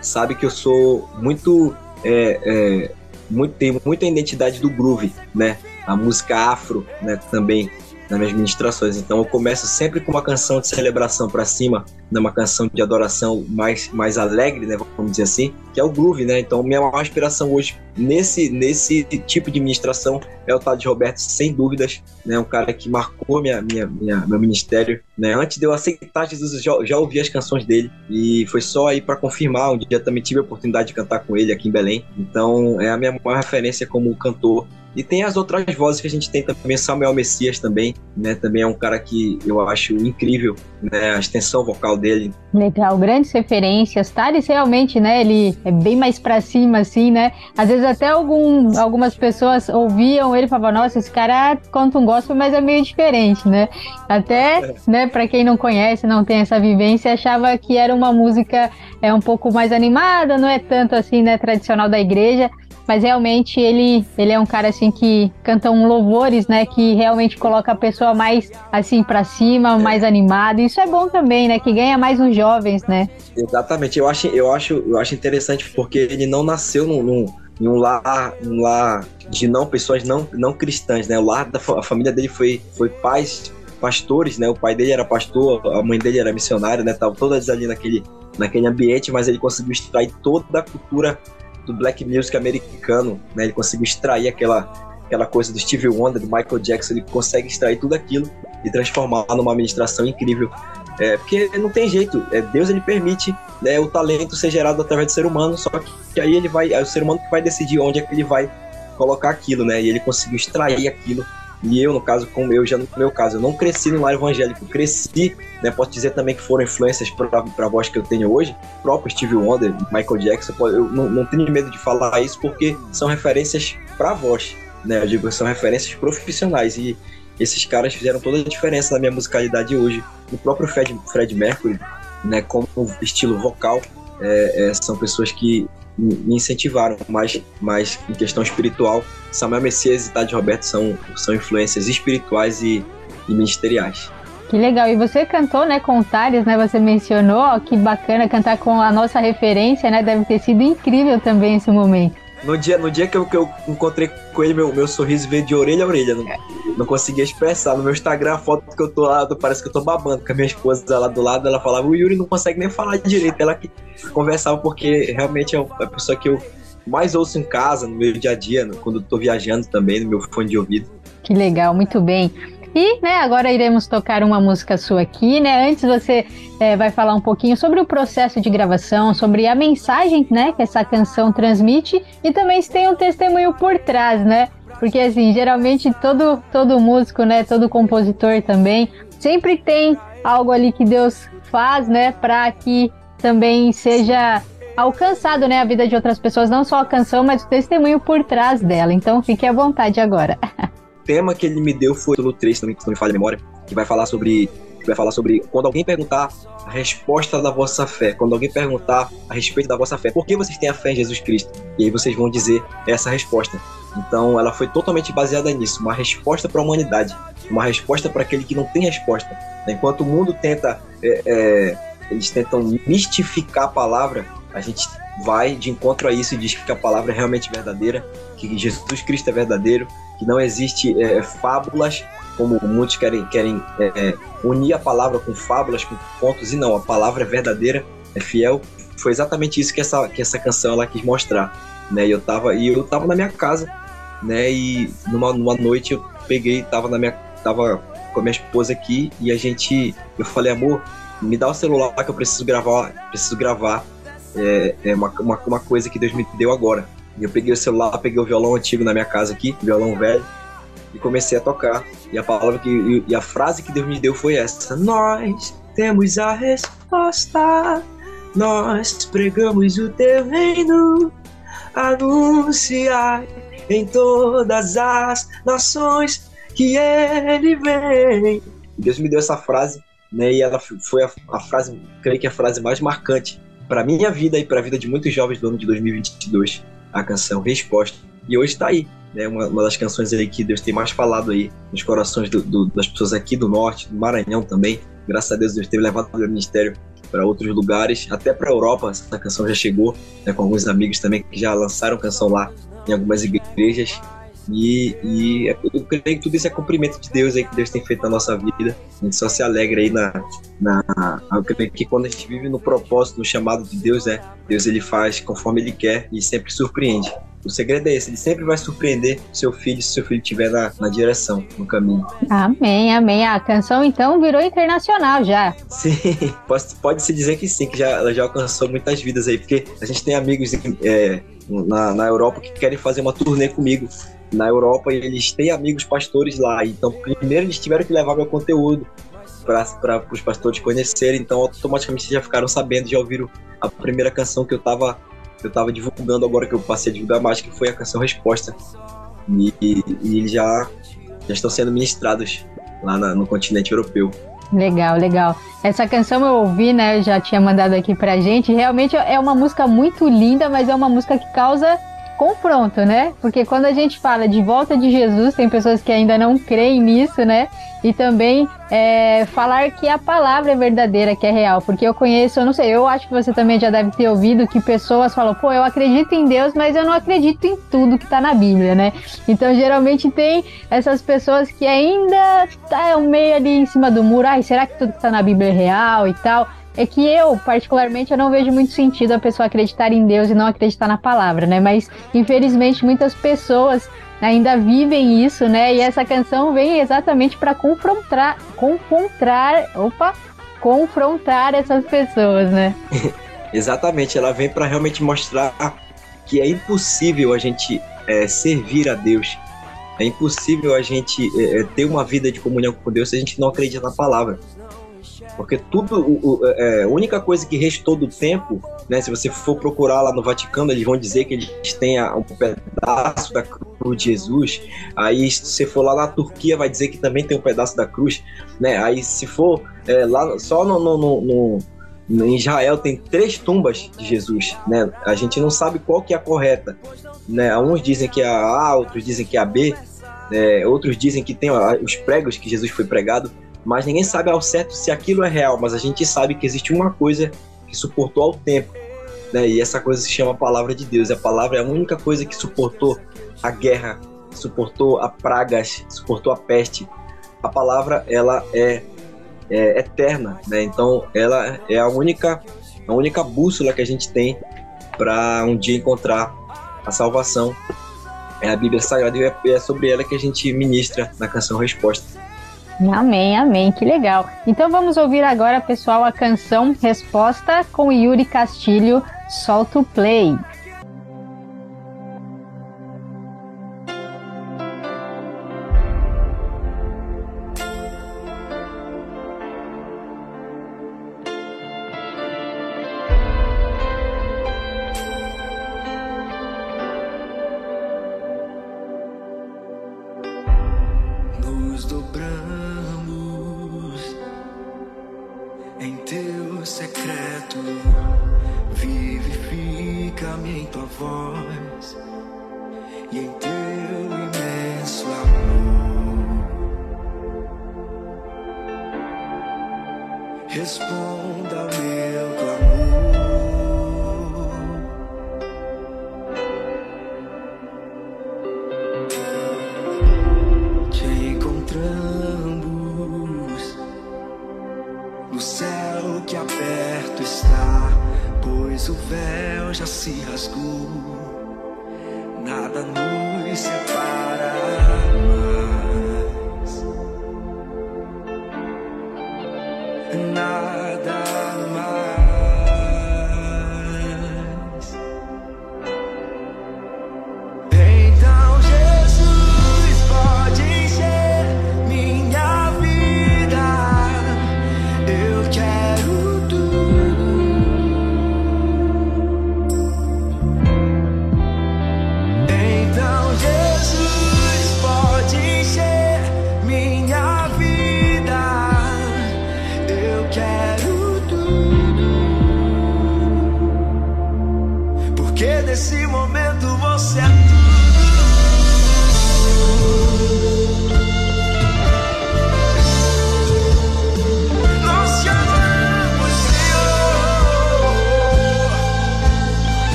sabe que eu sou muito é, é, muito, tenho muita identidade do groove, né? A música afro, né? Também nas minhas ministrações. Então eu começo sempre com uma canção de celebração para cima, né, uma canção de adoração mais, mais alegre, né, vamos dizer assim, que é o groove, né? Então minha maior inspiração hoje nesse, nesse tipo de ministração é o Tade Roberto, sem dúvidas, né? Um cara que marcou minha, minha, minha, meu ministério, né? Antes de eu aceitar Jesus, eu já, já ouvi as canções dele e foi só aí para confirmar. Um dia também tive a oportunidade de cantar com ele aqui em Belém. Então é a minha maior referência como cantor e tem as outras vozes que a gente tem também, Samuel Messias também, né? Também é um cara que eu acho incrível, né? A extensão vocal dele. Legal, grandes referências. Thales realmente, né? Ele é bem mais pra cima, assim, né? Às vezes até algum, algumas pessoas ouviam ele e falavam, nossa, esse cara conta um gospel, mas é meio diferente, né? Até, é. né, pra quem não conhece, não tem essa vivência, achava que era uma música é um pouco mais animada, não é tanto assim, né, tradicional da igreja, mas realmente ele, ele é um cara assim que canta um louvores, né, que realmente coloca a pessoa mais assim para cima, mais animada. Isso é bom também, né, que ganha mais os jovens, né? Exatamente. Eu acho, eu acho, eu acho interessante porque ele não nasceu num, num em um lar, um lar de não pessoas não, não cristãs, né? O lar da a família dele foi foi pais pastores, né? O pai dele era pastor, a mãe dele era missionária, né? Estavam todas ali naquele naquele ambiente, mas ele conseguiu extrair toda a cultura do black music americano, né? Ele conseguiu extrair aquela aquela coisa do Stevie Wonder, do Michael Jackson, ele consegue extrair tudo aquilo e transformar numa administração incrível. É, porque não tem jeito, é, Deus ele permite né, o talento ser gerado através do ser humano, só que aí ele vai, é o ser humano que vai decidir onde é que ele vai colocar aquilo, né? E ele conseguiu extrair aquilo e eu, no caso, como eu já no meu caso, eu não cresci no lar evangélico, cresci, né? Posso dizer também que foram influências para a voz que eu tenho hoje, próprio Steve Wonder, Michael Jackson, eu não, não tenho medo de falar isso porque são referências para a voz, né? Eu digo, são referências profissionais e esses caras fizeram toda a diferença na minha musicalidade hoje. O próprio Fred, Fred Mercury, né? Como estilo vocal, é, é, são pessoas que me incentivaram, mas, mas em questão espiritual, Samuel Messias e Tade Roberto são, são influências espirituais e, e ministeriais. Que legal. E você cantou, né, com o Thales, né? Você mencionou, ó, que bacana cantar com a nossa referência, né? Deve ter sido incrível também esse momento. No dia, no dia que, eu, que eu encontrei com ele, meu, meu sorriso veio de orelha a orelha. Não, não conseguia expressar. No meu Instagram, a foto que eu tô lá, parece que eu tô babando com a minha esposa lá do lado. Ela falava, o Yuri não consegue nem falar direito. Ela que conversava, porque realmente é a pessoa que eu mais ouço em casa, no meu dia a dia, quando eu tô viajando também, no meu fone de ouvido. Que legal, muito bem. E, né, agora iremos tocar uma música sua aqui, né? Antes você é, vai falar um pouquinho sobre o processo de gravação, sobre a mensagem, né, que essa canção transmite e também se tem um testemunho por trás, né? Porque assim, geralmente todo todo músico, né, todo compositor também, sempre tem algo ali que Deus faz, né, para que também seja alcançado, né, a vida de outras pessoas, não só a canção, mas o testemunho por trás dela. Então fique à vontade agora. Tema que ele me deu foi no 3, também, se não me falha a memória, que vai falar sobre vai falar sobre quando alguém perguntar a resposta da vossa fé, quando alguém perguntar a respeito da vossa fé, por que vocês têm a fé em Jesus Cristo? E aí vocês vão dizer essa resposta. Então ela foi totalmente baseada nisso, uma resposta para a humanidade, uma resposta para aquele que não tem resposta. Enquanto o mundo tenta, é, é, eles tentam mistificar a palavra, a gente vai de encontro a isso e diz que a palavra é realmente verdadeira, que Jesus Cristo é verdadeiro, que não existe é, fábulas como muitos querem, querem é, é, unir a palavra com fábulas, com contos, e não, a palavra é verdadeira, é fiel. Foi exatamente isso que essa, que essa canção ela quis mostrar. Né? E eu tava, e eu tava na minha casa, né? E numa, numa noite eu peguei, tava na minha. tava com a minha esposa aqui e a gente. Eu falei, amor, me dá o celular que eu preciso gravar, preciso gravar é, é uma, uma, uma coisa que Deus me deu agora. E eu peguei o celular, peguei o violão antigo na minha casa aqui, violão velho, e comecei a tocar. E a palavra que e a frase que Deus me deu foi essa: Nós temos a resposta. Nós pregamos o teu reino, anunciar em todas as nações que ele vem. Deus me deu essa frase, né? E ela foi a, a frase, creio que a frase mais marcante para minha vida e para a vida de muitos jovens do ano de 2022. A canção Resposta. E hoje está aí, né, uma, uma, das canções aí que Deus tem mais falado aí nos corações do, do, das pessoas aqui do norte, do Maranhão também. Graças a Deus, Deus teve levado o ministério para outros lugares, até para a Europa. Essa canção já chegou, né, com alguns amigos também que já lançaram canção lá em algumas igrejas. E, e eu creio que tudo isso é cumprimento de Deus aí que Deus tem feito na nossa vida. A gente só se alegra aí na. na eu creio que quando a gente vive no propósito, no chamado de Deus, né? Deus ele faz conforme ele quer e sempre surpreende. O segredo é esse, ele sempre vai surpreender seu filho se seu filho estiver na, na direção, no caminho. Amém, amém. A canção então virou internacional já. Sim, pode, pode se dizer que sim, que já, ela já alcançou muitas vidas aí, porque a gente tem amigos é, na, na Europa que querem fazer uma turnê comigo na Europa e eles têm amigos pastores lá. Então, primeiro eles tiveram que levar meu conteúdo para os pastores conhecerem. Então, automaticamente já ficaram sabendo, já ouviram a primeira canção que eu estava eu tava divulgando agora que eu passei a divulgar mais, que foi a canção Resposta. E, e, e eles já, já estão sendo ministrados lá na, no continente europeu. Legal, legal. Essa canção eu ouvi, né? Eu já tinha mandado aqui pra gente. Realmente é uma música muito linda, mas é uma música que causa confronto, né? Porque quando a gente fala de volta de Jesus, tem pessoas que ainda não creem nisso, né? E também é, falar que a palavra é verdadeira, que é real. Porque eu conheço, eu não sei, eu acho que você também já deve ter ouvido que pessoas falam, pô, eu acredito em Deus, mas eu não acredito em tudo que tá na Bíblia, né? Então geralmente tem essas pessoas que ainda tá meio ali em cima do muro, ai, será que tudo que tá na Bíblia é real e tal? É que eu, particularmente, eu não vejo muito sentido a pessoa acreditar em Deus e não acreditar na palavra, né? Mas, infelizmente, muitas pessoas ainda vivem isso, né? E essa canção vem exatamente para confrontar, confrontar, opa, confrontar essas pessoas, né? exatamente, ela vem para realmente mostrar que é impossível a gente é, servir a Deus. É impossível a gente é, ter uma vida de comunhão com Deus se a gente não acredita na palavra. Porque tudo, o, o, é, a única coisa que restou do tempo, né? Se você for procurar lá no Vaticano, eles vão dizer que eles têm um pedaço da cruz de Jesus. Aí, se você for lá na Turquia, vai dizer que também tem um pedaço da cruz, né? Aí, se for é, lá só no, no, no, no em Israel tem três tumbas de Jesus, né? A gente não sabe qual que é a correta, né? Uns dizem que é a A, outros dizem que é a B, é, outros dizem que tem os pregos que Jesus foi pregado mas ninguém sabe ao certo se aquilo é real, mas a gente sabe que existe uma coisa que suportou ao tempo, né? E essa coisa se chama palavra de Deus. E a palavra é a única coisa que suportou a guerra, suportou a pragas, suportou a peste. A palavra ela é, é eterna, né? Então ela é a única a única bússola que a gente tem para um dia encontrar a salvação. É a Bíblia Sagrada e é sobre ela que a gente ministra na canção Resposta. Amém, amém, que legal. Então vamos ouvir agora, pessoal, a canção Resposta com Yuri Castilho, Solta o Play.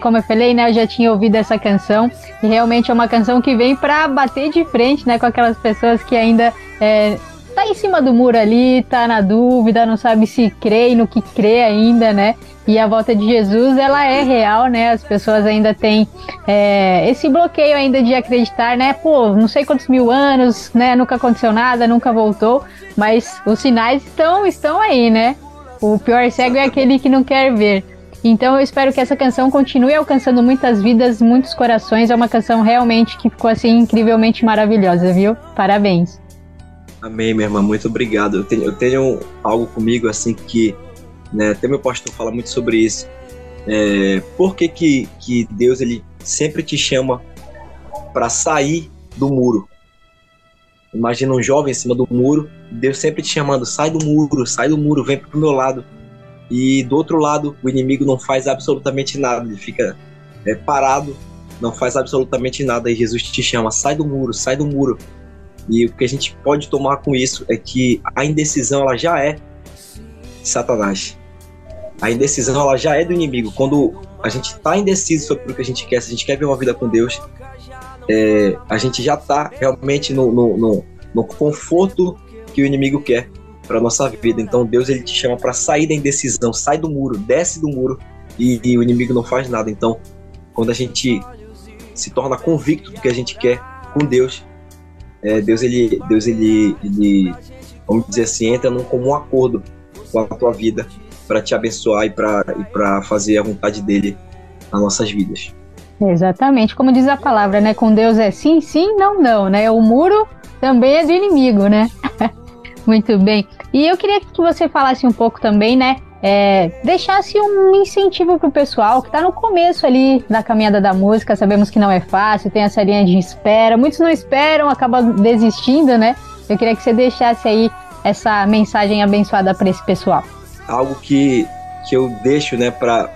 Como eu falei, né, eu já tinha ouvido essa canção e realmente é uma canção que vem pra bater de frente, né, com aquelas pessoas que ainda é, tá em cima do muro ali, tá na dúvida, não sabe se crê e no que crê ainda, né? E a volta de Jesus, ela é real, né? As pessoas ainda têm é, esse bloqueio ainda de acreditar, né? Pô, não sei quantos mil anos, né? Nunca aconteceu nada, nunca voltou, mas os sinais estão, estão aí, né? O pior cego é aquele que não quer ver. Então eu espero que essa canção continue alcançando muitas vidas, muitos corações. É uma canção realmente que ficou assim incrivelmente maravilhosa, viu? Parabéns. Amém, minha irmã, muito obrigado. Eu tenho, eu tenho algo comigo assim que, né, até meu pastor fala muito sobre isso. É, por que, que, que Deus ele sempre te chama para sair do muro? Imagina um jovem em cima do muro, Deus sempre te chamando, sai do muro, sai do muro, vem pro meu lado. E do outro lado, o inimigo não faz absolutamente nada, ele fica é, parado, não faz absolutamente nada. E Jesus te chama, sai do muro, sai do muro. E o que a gente pode tomar com isso é que a indecisão ela já é Satanás. A indecisão ela já é do inimigo. Quando a gente está indeciso sobre o que a gente quer, se a gente quer ver uma vida com Deus, é, a gente já está realmente no, no, no, no conforto que o inimigo quer para nossa vida. Então Deus ele te chama para sair da indecisão, sai do muro, desce do muro e, e, o inimigo não faz nada. Então, quando a gente se torna convicto do que a gente quer com Deus, é, Deus ele, Deus ele, ele, vamos dizer assim, entra num comum acordo com a tua vida para te abençoar e para e para fazer a vontade dele nas nossas vidas. Exatamente, como diz a palavra, né? Com Deus é sim, sim, não, não, né? O muro também é do inimigo, né? Muito bem. E eu queria que você falasse um pouco também, né? É, deixasse um incentivo pro pessoal que está no começo ali da caminhada da música. Sabemos que não é fácil, tem essa linha de espera. Muitos não esperam, acabam desistindo, né? Eu queria que você deixasse aí essa mensagem abençoada para esse pessoal. Algo que, que eu deixo, né, para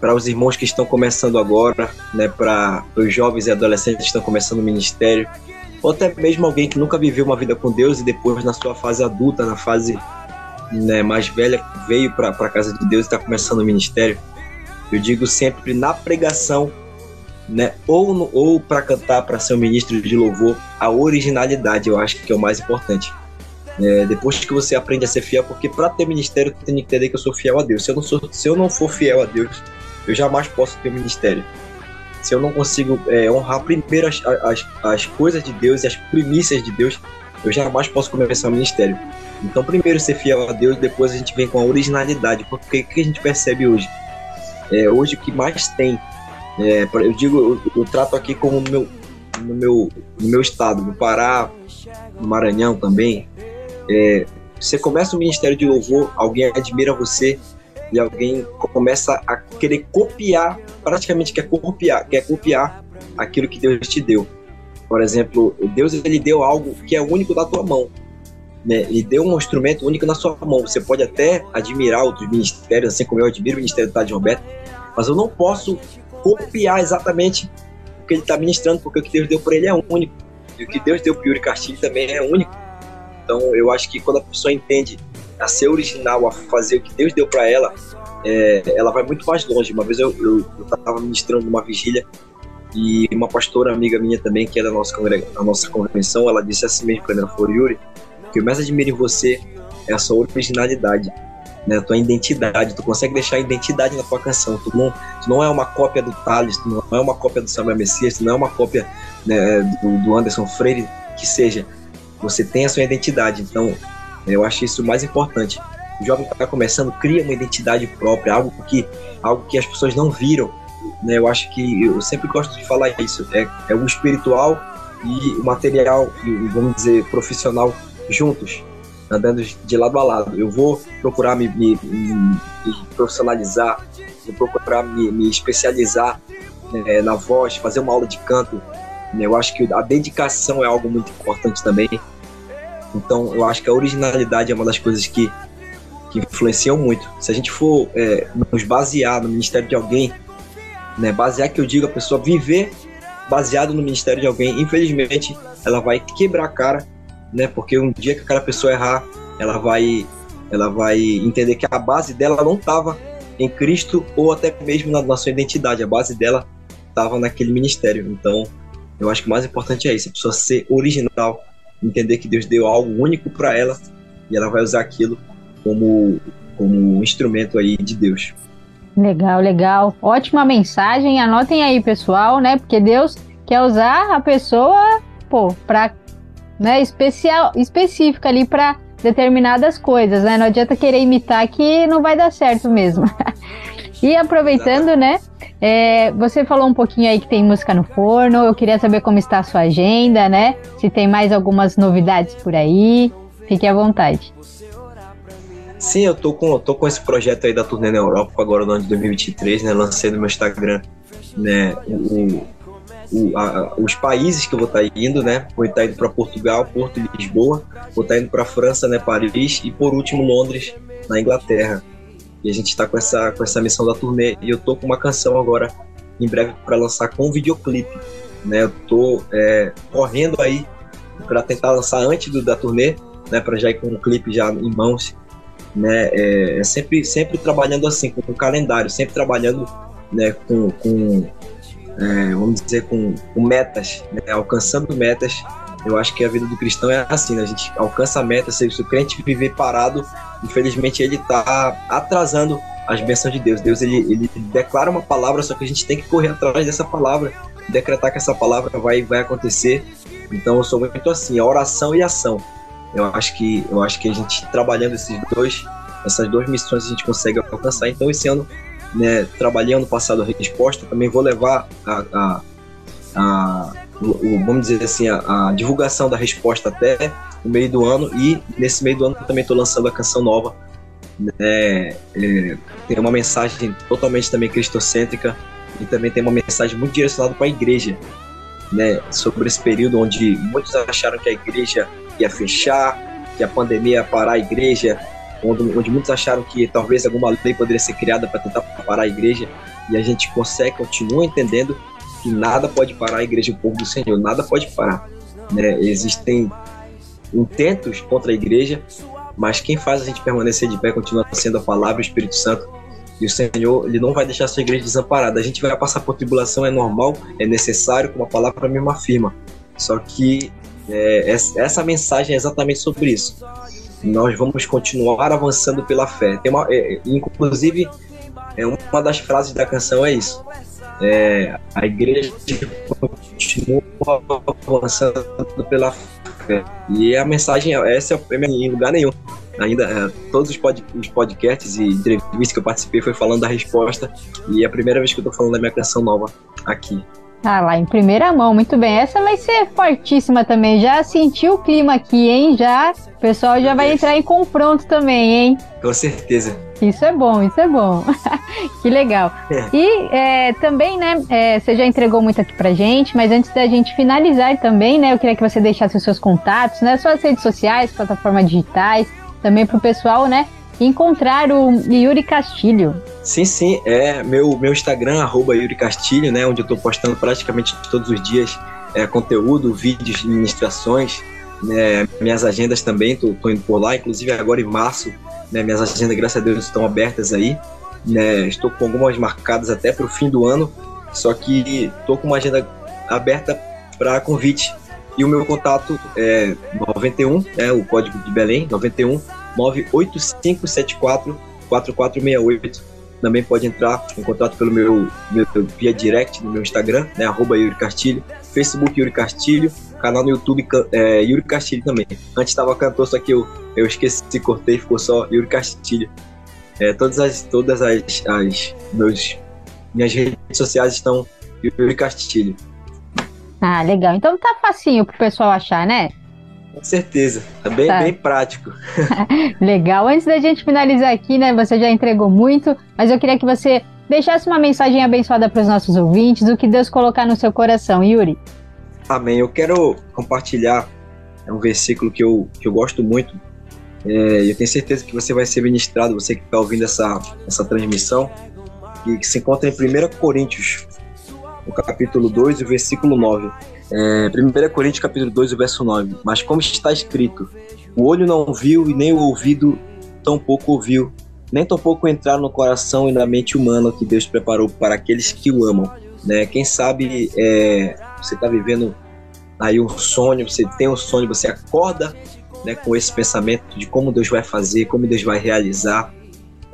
para os irmãos que estão começando agora, né, para os jovens e adolescentes que estão começando o ministério, ou até mesmo alguém que nunca viveu uma vida com Deus e depois na sua fase adulta, na fase né, mais velha, veio para a casa de Deus e está começando o ministério. Eu digo sempre na pregação, né, ou, no, ou para cantar, para ser um ministro de louvor, a originalidade eu acho que é o mais importante. É, depois que você aprende a ser fiel, porque para ter ministério tem que entender que eu sou fiel a Deus. Se eu não, sou, se eu não for fiel a Deus, eu jamais posso ter ministério. Se eu não consigo é, honrar primeiro as, as, as coisas de Deus e as primícias de Deus, eu jamais posso começar o ministério. Então, primeiro ser fiel a Deus, depois a gente vem com a originalidade, porque o que a gente percebe hoje? É, hoje o que mais tem, é, eu digo, eu, eu, trato aqui como meu, no meu, no meu estado, no Pará, no Maranhão também, é, você começa o ministério de louvor, alguém admira você e alguém começa a querer copiar, praticamente quer copiar, quer copiar aquilo que Deus te deu. Por exemplo, Deus ele deu algo que é único da tua mão. Né? Ele deu um instrumento único na sua mão. Você pode até admirar outros ministérios, assim como eu admiro o ministério do Tade Roberto, mas eu não posso copiar exatamente o que ele está ministrando, porque o que Deus deu para ele é único. E o que Deus deu para Yuri Castilho também é único. Então, eu acho que quando a pessoa entende a ser original, a fazer o que Deus deu para ela, é, ela vai muito mais longe. Uma vez eu estava ministrando numa vigília e uma pastora amiga minha também, que é da nossa, da nossa convenção, ela disse assim mesmo quando ela falou, Yuri, o que eu mais admiro em você é a sua originalidade, né, a tua identidade. Tu consegue deixar a identidade na tua canção. Tu não, tu não é uma cópia do Thales, tu não é uma cópia do Samuel Messias, tu não é uma cópia né, do, do Anderson Freire, que seja você tem a sua identidade. Então, eu acho isso mais importante. O jovem que está começando cria uma identidade própria, algo que, algo que as pessoas não viram. Né? Eu acho que eu sempre gosto de falar isso. É, é o espiritual e o material, e, vamos dizer, profissional juntos, andando de lado a lado. Eu vou procurar me, me, me, profissionalizar, vou procurar me, me especializar né, na voz, fazer uma aula de canto Eu acho que a dedicação é algo muito importante também. Então, eu acho que a originalidade é uma das coisas que, que influenciam muito. Se a gente for é, nos basear no ministério de alguém, né, basear que eu digo a pessoa viver baseado no ministério de alguém, infelizmente, ela vai quebrar a cara, né? Porque um dia que aquela pessoa errar, ela vai, ela vai entender que a base dela não estava em Cristo ou até mesmo na, na sua identidade. A base dela estava naquele ministério. Então, eu acho que o mais importante é isso: a pessoa ser original, entender que Deus deu algo único para ela e ela vai usar aquilo como como instrumento aí de Deus. Legal, legal. Ótima mensagem. Anotem aí, pessoal, né? Porque Deus quer usar a pessoa, pô, para né, especial, específica ali para determinadas coisas, né? Não adianta querer imitar que não vai dar certo mesmo. e aproveitando, né? É, você falou um pouquinho aí que tem música no forno. Eu queria saber como está a sua agenda, né? Se tem mais algumas novidades por aí. Fique à vontade. Sim, eu tô com, tô com esse projeto aí da turnê na Europa agora no ano de 2023, né? Lancei no meu Instagram, né? O, o, a, os países que eu vou estar tá indo, né? Vou estar tá indo para Portugal, Porto e Lisboa, vou estar tá indo para França, né? Paris e por último Londres, na Inglaterra. E a gente está com essa, com essa missão da turnê e eu tô com uma canção agora em breve para lançar com videoclipe, né? Eu tô é, correndo aí para tentar lançar antes do, da turnê, né? Para já ir com um clipe já em mãos né? É, é, sempre, sempre trabalhando assim, com, o calendário, sempre trabalhando né, com, com é, vamos dizer, com, com metas, né, alcançando metas. Eu acho que a vida do cristão é assim, né? a gente alcança metas, se o crente viver parado, infelizmente ele está atrasando as bênçãos de Deus. Deus ele, ele declara uma palavra, só que a gente tem que correr atrás dessa palavra, decretar que essa palavra vai, vai acontecer. Então eu sou muito assim, oração e ação. Eu acho que eu acho que a gente trabalhando esses dois, essas duas missões a gente consegue alcançar. Então esse ano, né, passado a resposta, também vou levar a, a, a o, vamos dizer assim, a, a, divulgação da resposta até o meio do ano. E nesse meio do ano também estou lançando a canção nova. Né, é, tem uma mensagem totalmente também cristocêntrica e também tem uma mensagem muito direcionada para a igreja, né, sobre esse período onde muitos acharam que a igreja ia fechar, que a pandemia ia parar a igreja, onde, onde muitos acharam que talvez alguma lei poderia ser criada para tentar parar a igreja, e a gente consegue, continua entendendo que nada pode parar a igreja, o povo do Senhor, nada pode parar. Né? Existem intentos contra a igreja, mas quem faz a gente permanecer de pé continua sendo a palavra, o Espírito Santo. E o Senhor, ele não vai deixar a sua igreja desamparada. A gente vai passar por tribulação, é normal, é necessário, como a palavra mesmo afirma. Só que é, essa mensagem é exatamente sobre isso. Nós vamos continuar avançando pela fé. Uma, é, inclusive, é uma das frases da canção é isso. É, a igreja continua avançando pela fé. E a mensagem, essa é em lugar nenhum. Ainda, é, todos os, pod, os podcasts e entrevistas que eu participei foi falando da resposta. E é a primeira vez que eu tô falando da minha canção nova aqui. Ah lá, em primeira mão, muito bem. Essa vai ser fortíssima também. Já sentiu o clima aqui, hein? Já, o pessoal já vai entrar em confronto também, hein? Com certeza. Isso é bom, isso é bom. que legal. É. E é, também, né, é, você já entregou muito aqui pra gente, mas antes da gente finalizar também, né, eu queria que você deixasse os seus contatos, né, suas redes sociais, plataformas digitais, também pro pessoal, né, encontrar o Yuri Castilho. Sim, sim, é meu, meu Instagram, arroba Yuri Castilho, né, onde eu estou postando praticamente todos os dias é, conteúdo, vídeos, ministrações, né, minhas agendas também, estou indo por lá, inclusive agora em março, né, minhas agendas, graças a Deus, estão abertas aí, né, estou com algumas marcadas até para o fim do ano, só que estou com uma agenda aberta para convite, e o meu contato é 91, é o código de Belém, 91 98574 4468. Também pode entrar em contato pelo meu, meu via direct no meu Instagram, né, arroba Yuri Castilho, Facebook Yuri Castilho, canal no YouTube é, Yuri Castilho também. Antes estava cantor, só que eu, eu esqueci, cortei, ficou só Yuri Castilho. É, todas as, todas as, as meus, minhas redes sociais estão Yuri Castilho. Ah, legal. Então tá facinho pro pessoal achar, né? Com certeza, é bem, tá. bem prático. Legal. Antes da gente finalizar aqui, né? Você já entregou muito, mas eu queria que você deixasse uma mensagem abençoada para os nossos ouvintes, o que Deus colocar no seu coração, Yuri. Amém. Eu quero compartilhar um versículo que eu, que eu gosto muito. É, eu tenho certeza que você vai ser ministrado, você que está ouvindo essa, essa transmissão, que, que se encontra em 1 Coríntios, no capítulo 2, o versículo 9. É, 1 Coríntios, capítulo 2, o verso 9. Mas como está escrito, o olho não viu e nem o ouvido tampouco ouviu, nem tampouco entrar no coração e na mente humana que Deus preparou para aqueles que o amam. Né? Quem sabe é, você está vivendo aí um sonho, você tem um sonho, você acorda né, com esse pensamento de como Deus vai fazer, como Deus vai realizar,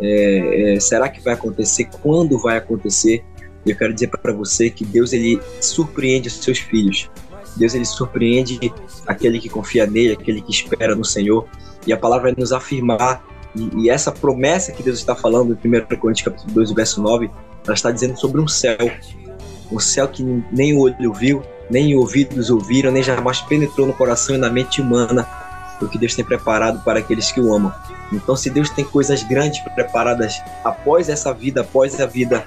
é, é, será que vai acontecer, quando vai acontecer? Eu quero dizer para você que Deus ele surpreende os seus filhos. Deus ele surpreende aquele que confia nele, aquele que espera no Senhor. E a palavra vai nos afirmar e, e essa promessa que Deus está falando em 1 Coríntios capítulo 2, verso 9, ela está dizendo sobre um céu. Um céu que nem o olho viu, nem ouvidos ouviram, nem jamais penetrou no coração e na mente humana o que Deus tem preparado para aqueles que o amam. Então, se Deus tem coisas grandes preparadas após essa vida, após a vida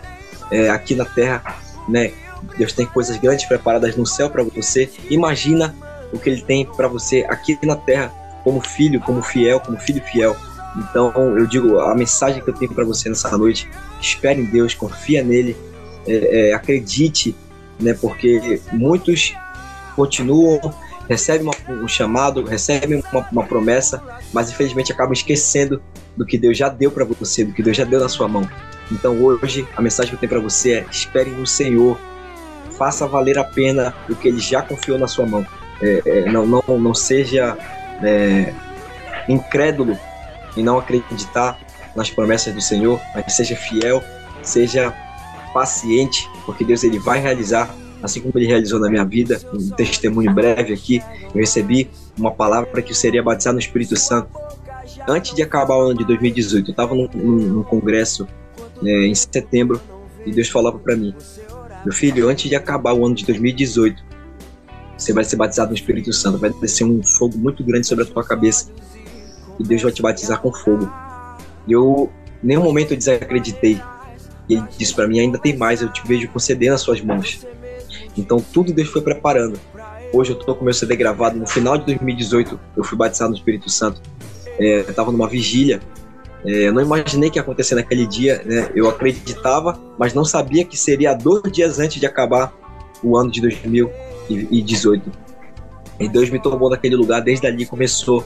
é, aqui na Terra, né? Deus tem coisas grandes preparadas no céu para você. Imagina o que Ele tem para você aqui na Terra, como filho, como fiel, como filho fiel. Então, eu digo, a mensagem que eu tenho para você nessa noite: espere em Deus, confia nele, é, é, acredite, né? Porque muitos continuam recebem um chamado, recebem uma, uma, promessa, mas infelizmente acabam esquecendo do que Deus já deu para você, do que Deus já deu na sua mão. Então hoje a mensagem que eu tenho para você é: espere no Senhor, faça valer a pena o que Ele já confiou na sua mão. É, é, não, não, não seja é, incrédulo e não acreditar nas promessas do Senhor, mas seja fiel, seja paciente, porque Deus ele vai realizar, assim como ele realizou na minha vida, um testemunho breve aqui, eu recebi uma palavra para que eu seria batizado no Espírito Santo. Antes de acabar o ano de 2018, eu estava num, num, congresso né, em setembro e Deus falava para mim: Meu filho, antes de acabar o ano de 2018, você vai ser batizado no Espírito Santo, vai descer um fogo muito grande sobre a tua cabeça e Deus vai te batizar com fogo. E eu, em nenhum momento eu desacreditei. E ele disse para mim: ainda tem mais, eu te vejo com CD nas suas mãos. Então tudo Deus foi preparando. Hoje eu tô com meu CD gravado. No final de 2018 eu fui batizado no Espírito Santo. É, eu tava numa vigília. É, eu não imaginei que ia acontecer naquele dia. Né? Eu acreditava, mas não sabia que seria dois dias antes de acabar o ano de 2018. E Deus me tomou daquele lugar. Desde ali começou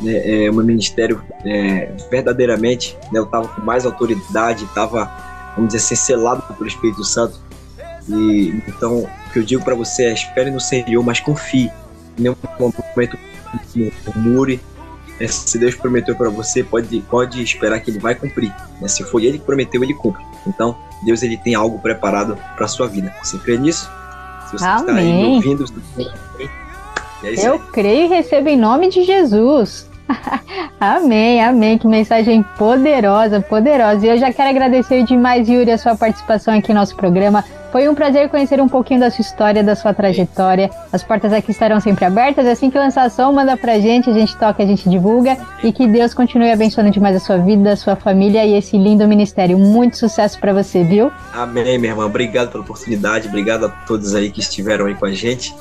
né, é, o meu ministério é, verdadeiramente. Né, eu estava com mais autoridade, estava, vamos dizer assim, selado pelo Espírito Santo. E então, o que eu digo para você é: espere no Senhor, mas confie. Em nenhum momento mure. É, se Deus prometeu para você, pode, pode esperar que Ele vai cumprir. Né? Se foi Ele que prometeu, Ele cumpre. Então, Deus ele tem algo preparado para sua vida. Você crê nisso? Se você Amém. está aí me ouvindo, é eu creio e recebo em nome de Jesus. amém, amém. Que mensagem poderosa, poderosa. E eu já quero agradecer demais, Yuri, a sua participação aqui no nosso programa. Foi um prazer conhecer um pouquinho da sua história, da sua trajetória. As portas aqui estarão sempre abertas. Assim que lançar som, manda pra gente, a gente toca, a gente divulga. E que Deus continue abençoando demais a sua vida, a sua família e esse lindo ministério. Muito sucesso para você, viu? Amém, minha irmã. Obrigado pela oportunidade. Obrigado a todos aí que estiveram aí com a gente.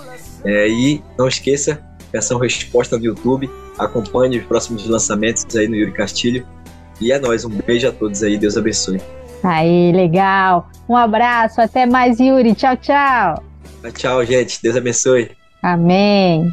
É, e não esqueça, versão resposta do YouTube. Acompanhe os próximos lançamentos aí no Yuri Castilho. E é nóis, um beijo a todos aí, Deus abençoe. Aí, legal. Um abraço, até mais, Yuri. Tchau, tchau. Tchau, gente. Deus abençoe. Amém.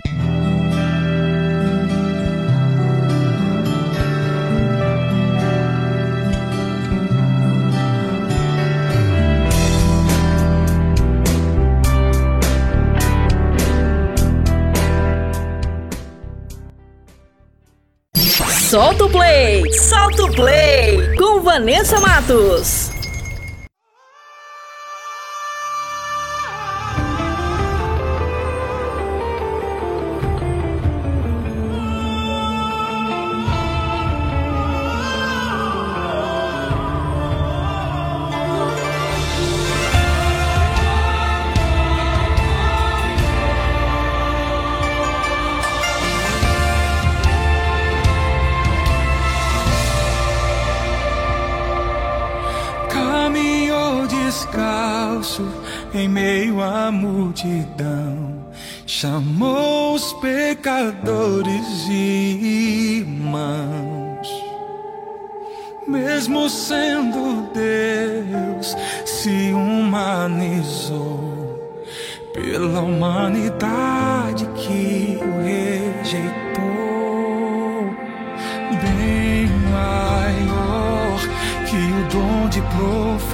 Solta o play! Solta o play! Com Vanessa Matos.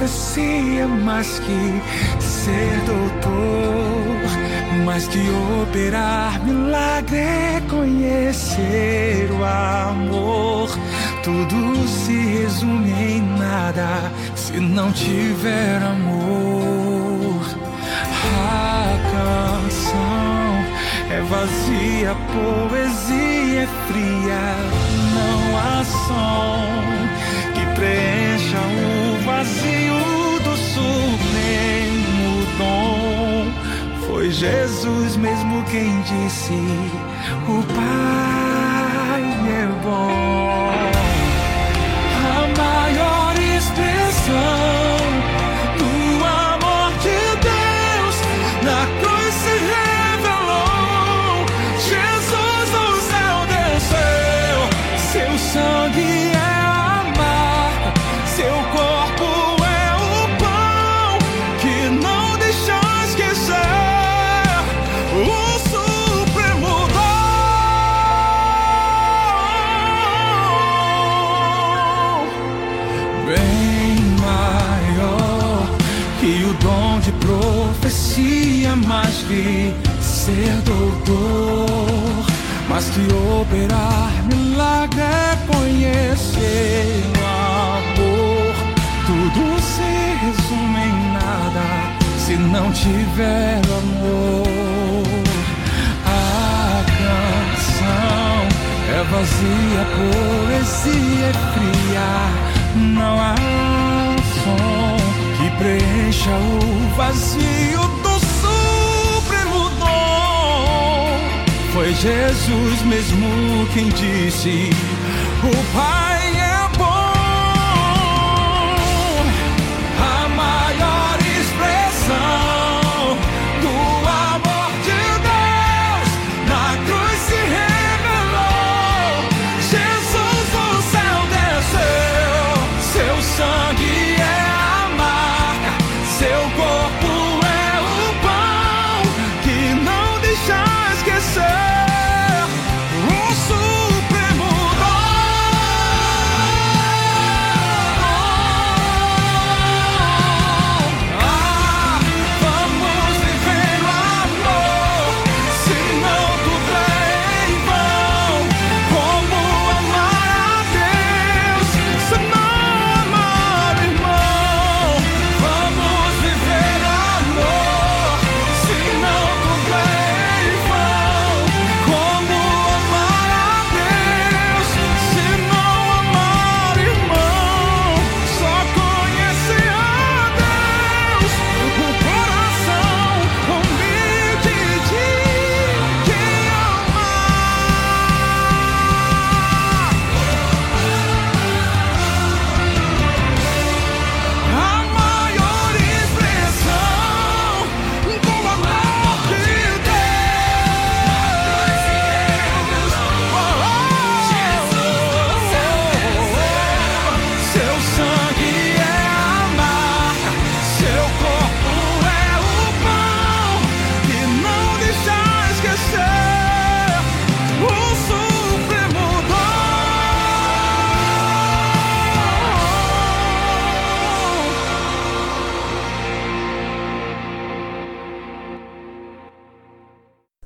Profecia, mais que ser doutor, mais que operar milagre conhecer o amor. Tudo se resume em nada se não tiver amor. A canção é vazia, poesia é fria, não há som preencha o vazio do supremo dom. Foi Jesus mesmo quem disse: O Pai é bom. A maior expressão profecia, mais que ser doutor, mais que operar milagre é conhecer o amor. Tudo se resume em nada se não tiver amor. A canção é vazia, poesia é fria, não há som que preencha o vazio Foi Jesus mesmo quem disse: O Pai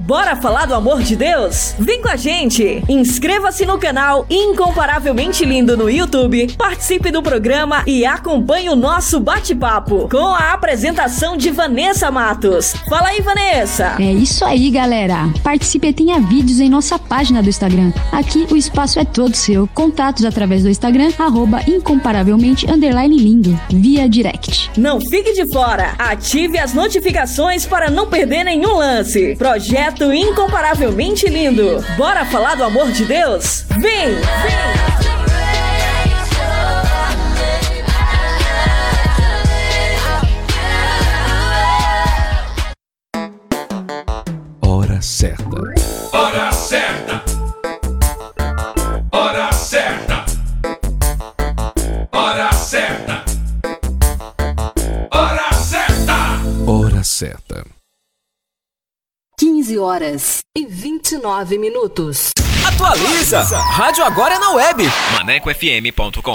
Bora falar do amor de Deus? Vem com a gente! Inscreva-se no canal Incomparavelmente Lindo no YouTube, participe do programa e acompanhe o nosso bate-papo com a apresentação de Vanessa Matos. Fala aí, Vanessa! É isso aí, galera! Participe e tenha vídeos em nossa página do Instagram. Aqui o espaço é todo seu. Contatos através do Instagram, arroba incomparavelmente lindo, via direct. Não fique de fora! Ative as notificações para não perder nenhum lance. Projeto Incomparavelmente Lindo. Bora falar do amor de Deus? Vem! Vem! 15 horas e 29 minutos. Atualiza! Rádio agora é na web. ManecoFM.com.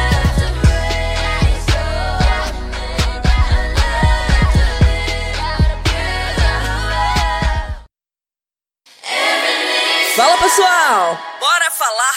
Pessoal!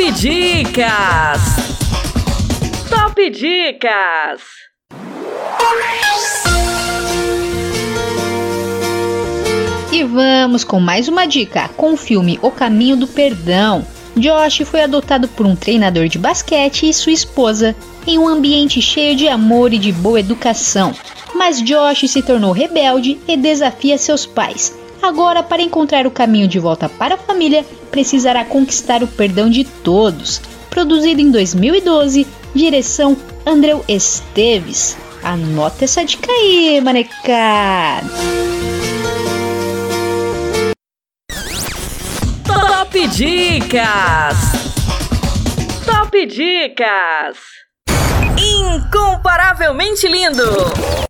Top Dicas! Top Dicas! E vamos com mais uma dica com o filme O Caminho do Perdão. Josh foi adotado por um treinador de basquete e sua esposa em um ambiente cheio de amor e de boa educação. Mas Josh se tornou rebelde e desafia seus pais. Agora, para encontrar o caminho de volta para a família, precisará conquistar o perdão de todos. Produzido em 2012, direção Andreu Esteves. Anota essa dica aí, manecada! Top Dicas! Top Dicas! Incomparavelmente lindo!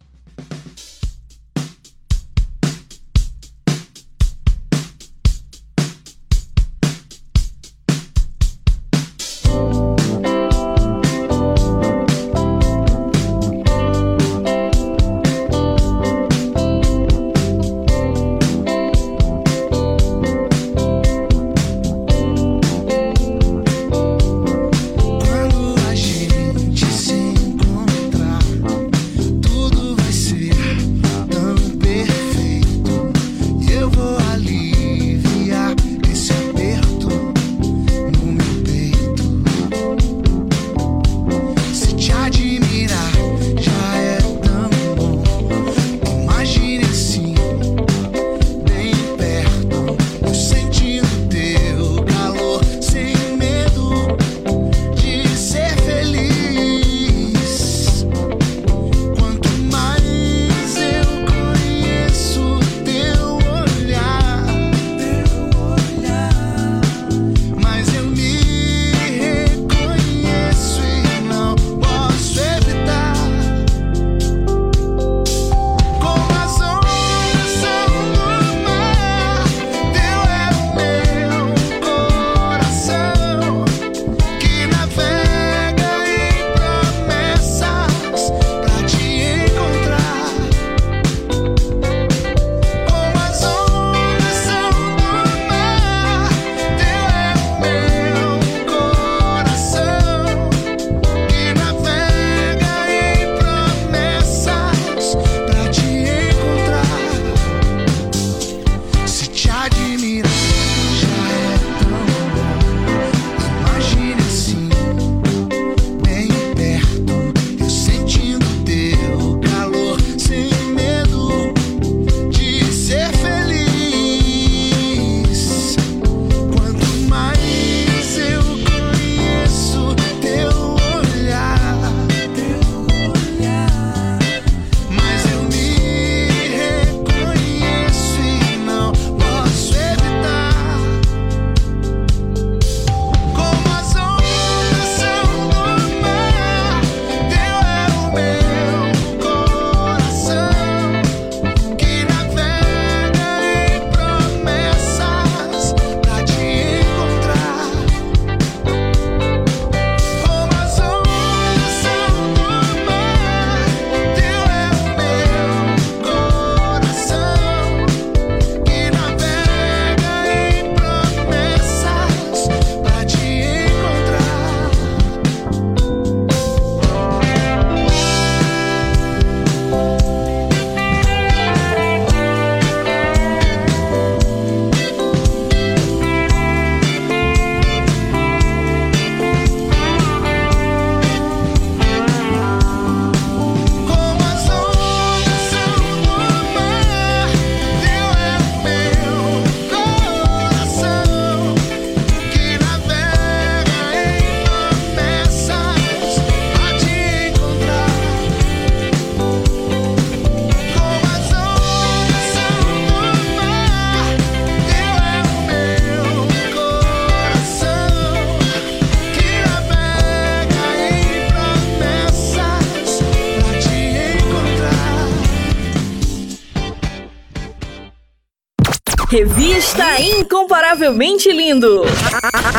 Revista Incomparavelmente Lindo.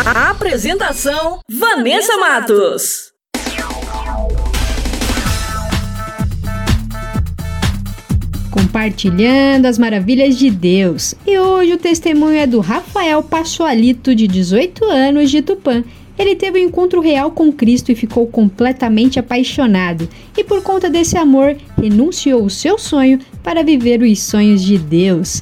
A apresentação: Vanessa Matos. Compartilhando as maravilhas de Deus. E hoje o testemunho é do Rafael Pachoalito, de 18 anos, de Tupã. Ele teve um encontro real com Cristo e ficou completamente apaixonado. E por conta desse amor, renunciou o seu sonho para viver os sonhos de Deus.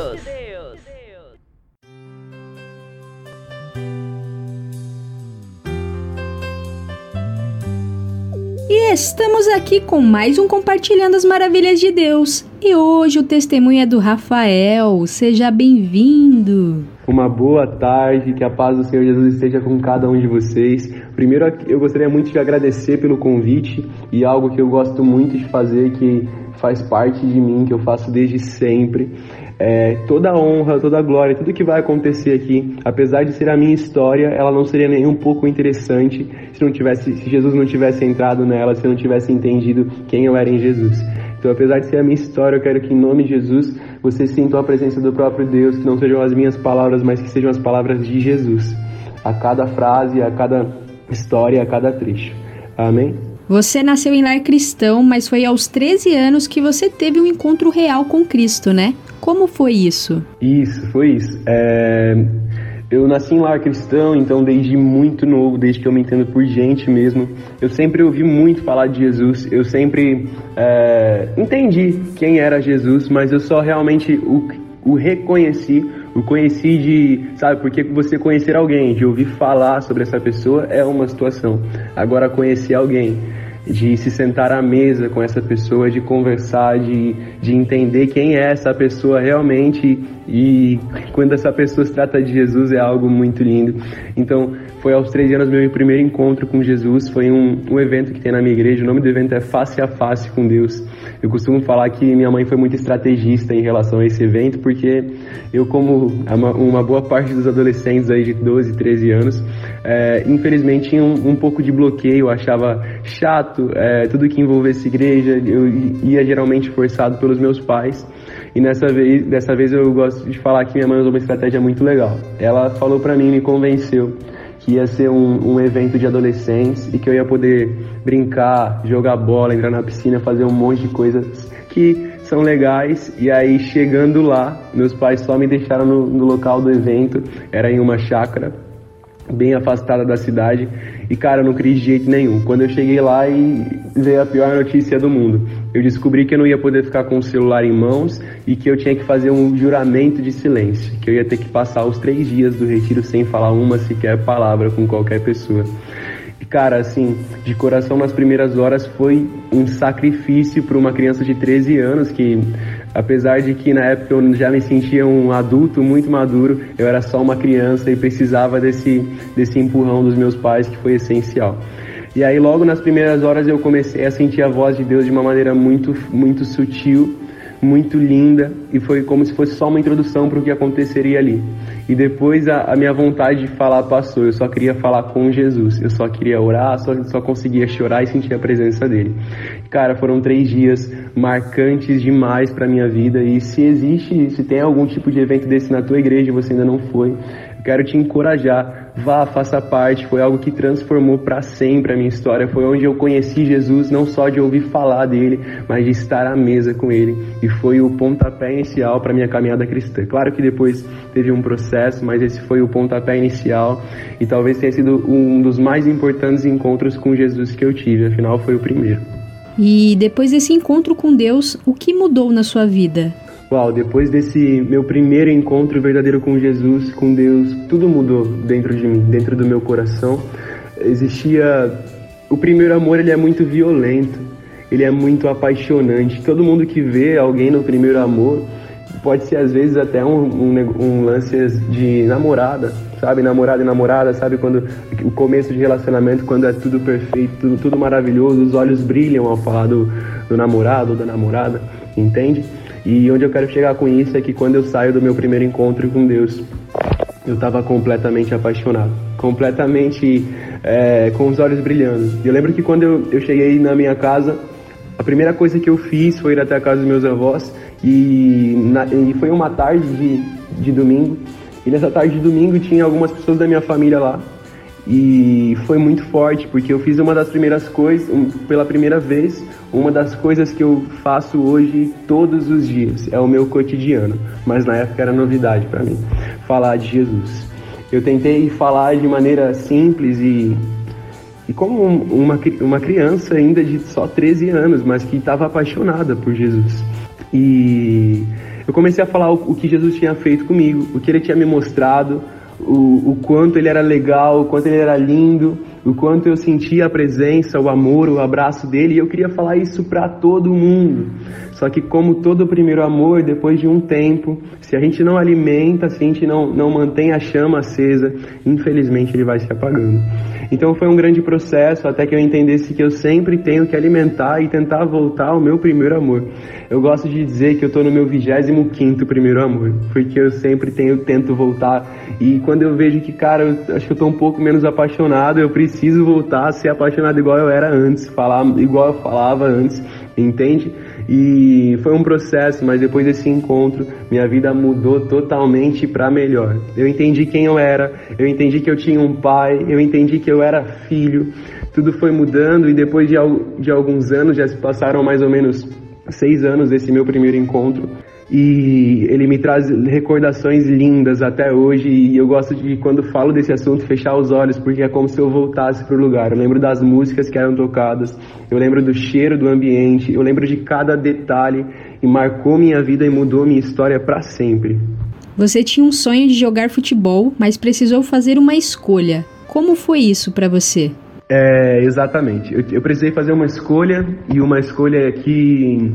Estamos aqui com mais um Compartilhando as Maravilhas de Deus. E hoje o testemunho é do Rafael. Seja bem-vindo. Uma boa tarde, que a paz do Senhor Jesus esteja com cada um de vocês. Primeiro, eu gostaria muito de agradecer pelo convite e algo que eu gosto muito de fazer, que faz parte de mim, que eu faço desde sempre. É, toda a honra, toda a glória, tudo que vai acontecer aqui, apesar de ser a minha história, ela não seria nem um pouco interessante se não tivesse, se Jesus não tivesse entrado nela, se não tivesse entendido quem eu era em Jesus. Então, apesar de ser a minha história, eu quero que em nome de Jesus vocês sintam a presença do próprio Deus, que não sejam as minhas palavras, mas que sejam as palavras de Jesus. A cada frase, a cada história, a cada trecho. Amém? Você nasceu em lar cristão, mas foi aos 13 anos que você teve um encontro real com Cristo, né? Como foi isso? Isso, foi isso. É... Eu nasci em lar cristão, então desde muito novo, desde que eu me entendo por gente mesmo, eu sempre ouvi muito falar de Jesus. Eu sempre é... entendi quem era Jesus, mas eu só realmente o, o reconheci o conheci de, sabe, porque você conhecer alguém, de ouvir falar sobre essa pessoa é uma situação. Agora conhecer alguém de se sentar à mesa com essa pessoa, de conversar, de, de entender quem é essa pessoa realmente e quando essa pessoa se trata de Jesus é algo muito lindo. Então, foi aos 13 anos meu primeiro encontro com Jesus, foi um, um evento que tem na minha igreja, o nome do evento é Face a Face com Deus. Eu costumo falar que minha mãe foi muito estrategista em relação a esse evento, porque eu, como uma, boa parte dos adolescentes aí de 12, 13 anos, é, infelizmente tinha um, um, pouco de bloqueio, achava chato é, tudo que envolvesse igreja, eu ia geralmente forçado pelos meus pais. E nessa vez, dessa vez eu gosto de falar que minha mãe usou uma estratégia muito legal. Ela falou para mim, me convenceu que ia ser um, um, evento de adolescentes e que eu ia poder brincar, jogar bola, entrar na piscina, fazer um monte de coisas que são legais. E aí, chegando lá, meus pais só me deixaram no, no local do evento, era em uma chácara bem afastada da cidade. E cara, eu não criei de jeito nenhum. Quando eu cheguei lá e veio a pior notícia do mundo. Eu descobri que eu não ia poder ficar com o celular em mãos e que eu tinha que fazer um juramento de silêncio, que eu ia ter que passar os três dias do retiro sem falar uma sequer palavra com qualquer pessoa. E cara, assim, de coração nas primeiras horas foi um sacrifício para uma criança de 13 anos que apesar de que na época eu já me sentia um adulto muito maduro, eu era só uma criança e precisava desse desse empurrão dos meus pais que foi essencial. E aí logo nas primeiras horas eu comecei a sentir a voz de Deus de uma maneira muito muito sutil, muito linda e foi como se fosse só uma introdução para o que aconteceria ali. E depois a, a, minha vontade de falar passou, eu só queria falar com Jesus, eu só queria orar, só, só conseguia chorar e sentir a presença dele. Cara, foram três dias marcantes demais para minha vida e se existe, se tem algum tipo de evento desse na tua igreja e você ainda não foi, quero te encorajar, vá, faça parte. Foi algo que transformou para sempre a minha história. Foi onde eu conheci Jesus, não só de ouvir falar dele, mas de estar à mesa com ele. E foi o pontapé inicial para minha caminhada cristã. Claro que depois teve um processo, mas esse foi o pontapé inicial e talvez tenha sido um dos mais importantes encontros com Jesus que eu tive. Afinal, foi o primeiro. E depois desse encontro com Deus, o que mudou na sua vida? Uau, depois desse meu primeiro encontro verdadeiro com Jesus, com Deus, tudo mudou dentro de mim, dentro do meu coração. Existia o primeiro amor, ele é muito violento, ele é muito apaixonante. Todo mundo que vê alguém no primeiro amor pode ser às vezes até um, um, um lance de namorada, sabe? Namorada e namorada, sabe? Quando o começo de relacionamento, quando é tudo perfeito, tudo, tudo maravilhoso, os olhos brilham ao falar do, do namorado ou da namorada, entende? E onde eu quero chegar com isso é que quando eu saio do meu primeiro encontro com Deus, eu estava completamente apaixonado, completamente é, com os olhos brilhando. Eu lembro que quando eu, eu cheguei na minha casa, a primeira coisa que eu fiz foi ir até a casa dos meus avós e, na- e foi uma tarde de, de domingo. E nessa tarde de domingo tinha algumas pessoas da minha família lá. E foi muito forte, porque eu fiz uma das primeiras coisas, pela primeira vez, uma das coisas que eu faço hoje todos os dias. É o meu cotidiano, mas na época era novidade para mim, falar de Jesus. Eu tentei falar de maneira simples e, e como um- uma, uma criança ainda de só 13 anos, mas que estava apaixonada por Jesus. E eu comecei a falar o, o que Jesus tinha feito comigo, o que ele tinha me mostrado, o, o quanto ele era legal, o quanto ele era lindo, o quanto eu sentia a presença, o amor, o abraço dele, e eu queria falar isso para todo mundo. Só que como todo primeiro amor, depois de um tempo, se a gente não alimenta, se a gente não, não mantém a chama acesa, infelizmente ele vai se apagando. Então foi um grande processo até que eu entendesse que eu sempre tenho que alimentar e tentar voltar ao meu primeiro amor. Eu gosto de dizer que eu estou no meu 25 primeiro amor, porque eu sempre tenho, tento voltar. E quando eu vejo que, cara, eu acho que eu estou um pouco menos apaixonado, eu preciso voltar a ser apaixonado igual eu era antes, falar igual eu falava antes, entende? E foi um processo, mas depois desse encontro, minha vida mudou totalmente para melhor. Eu entendi quem eu era, eu entendi que eu tinha um pai, eu entendi que eu era filho. Tudo foi mudando e depois de, de alguns anos, já se passaram mais ou menos seis anos desse meu primeiro encontro. E ele me traz recordações lindas até hoje. E eu gosto de, quando falo desse assunto, fechar os olhos, porque é como se eu voltasse para o lugar. Eu lembro das músicas que eram tocadas, eu lembro do cheiro do ambiente, eu lembro de cada detalhe. E marcou minha vida e mudou minha história para sempre. Você tinha um sonho de jogar futebol, mas precisou fazer uma escolha. Como foi isso para você? É, exatamente. Eu, eu precisei fazer uma escolha e uma escolha que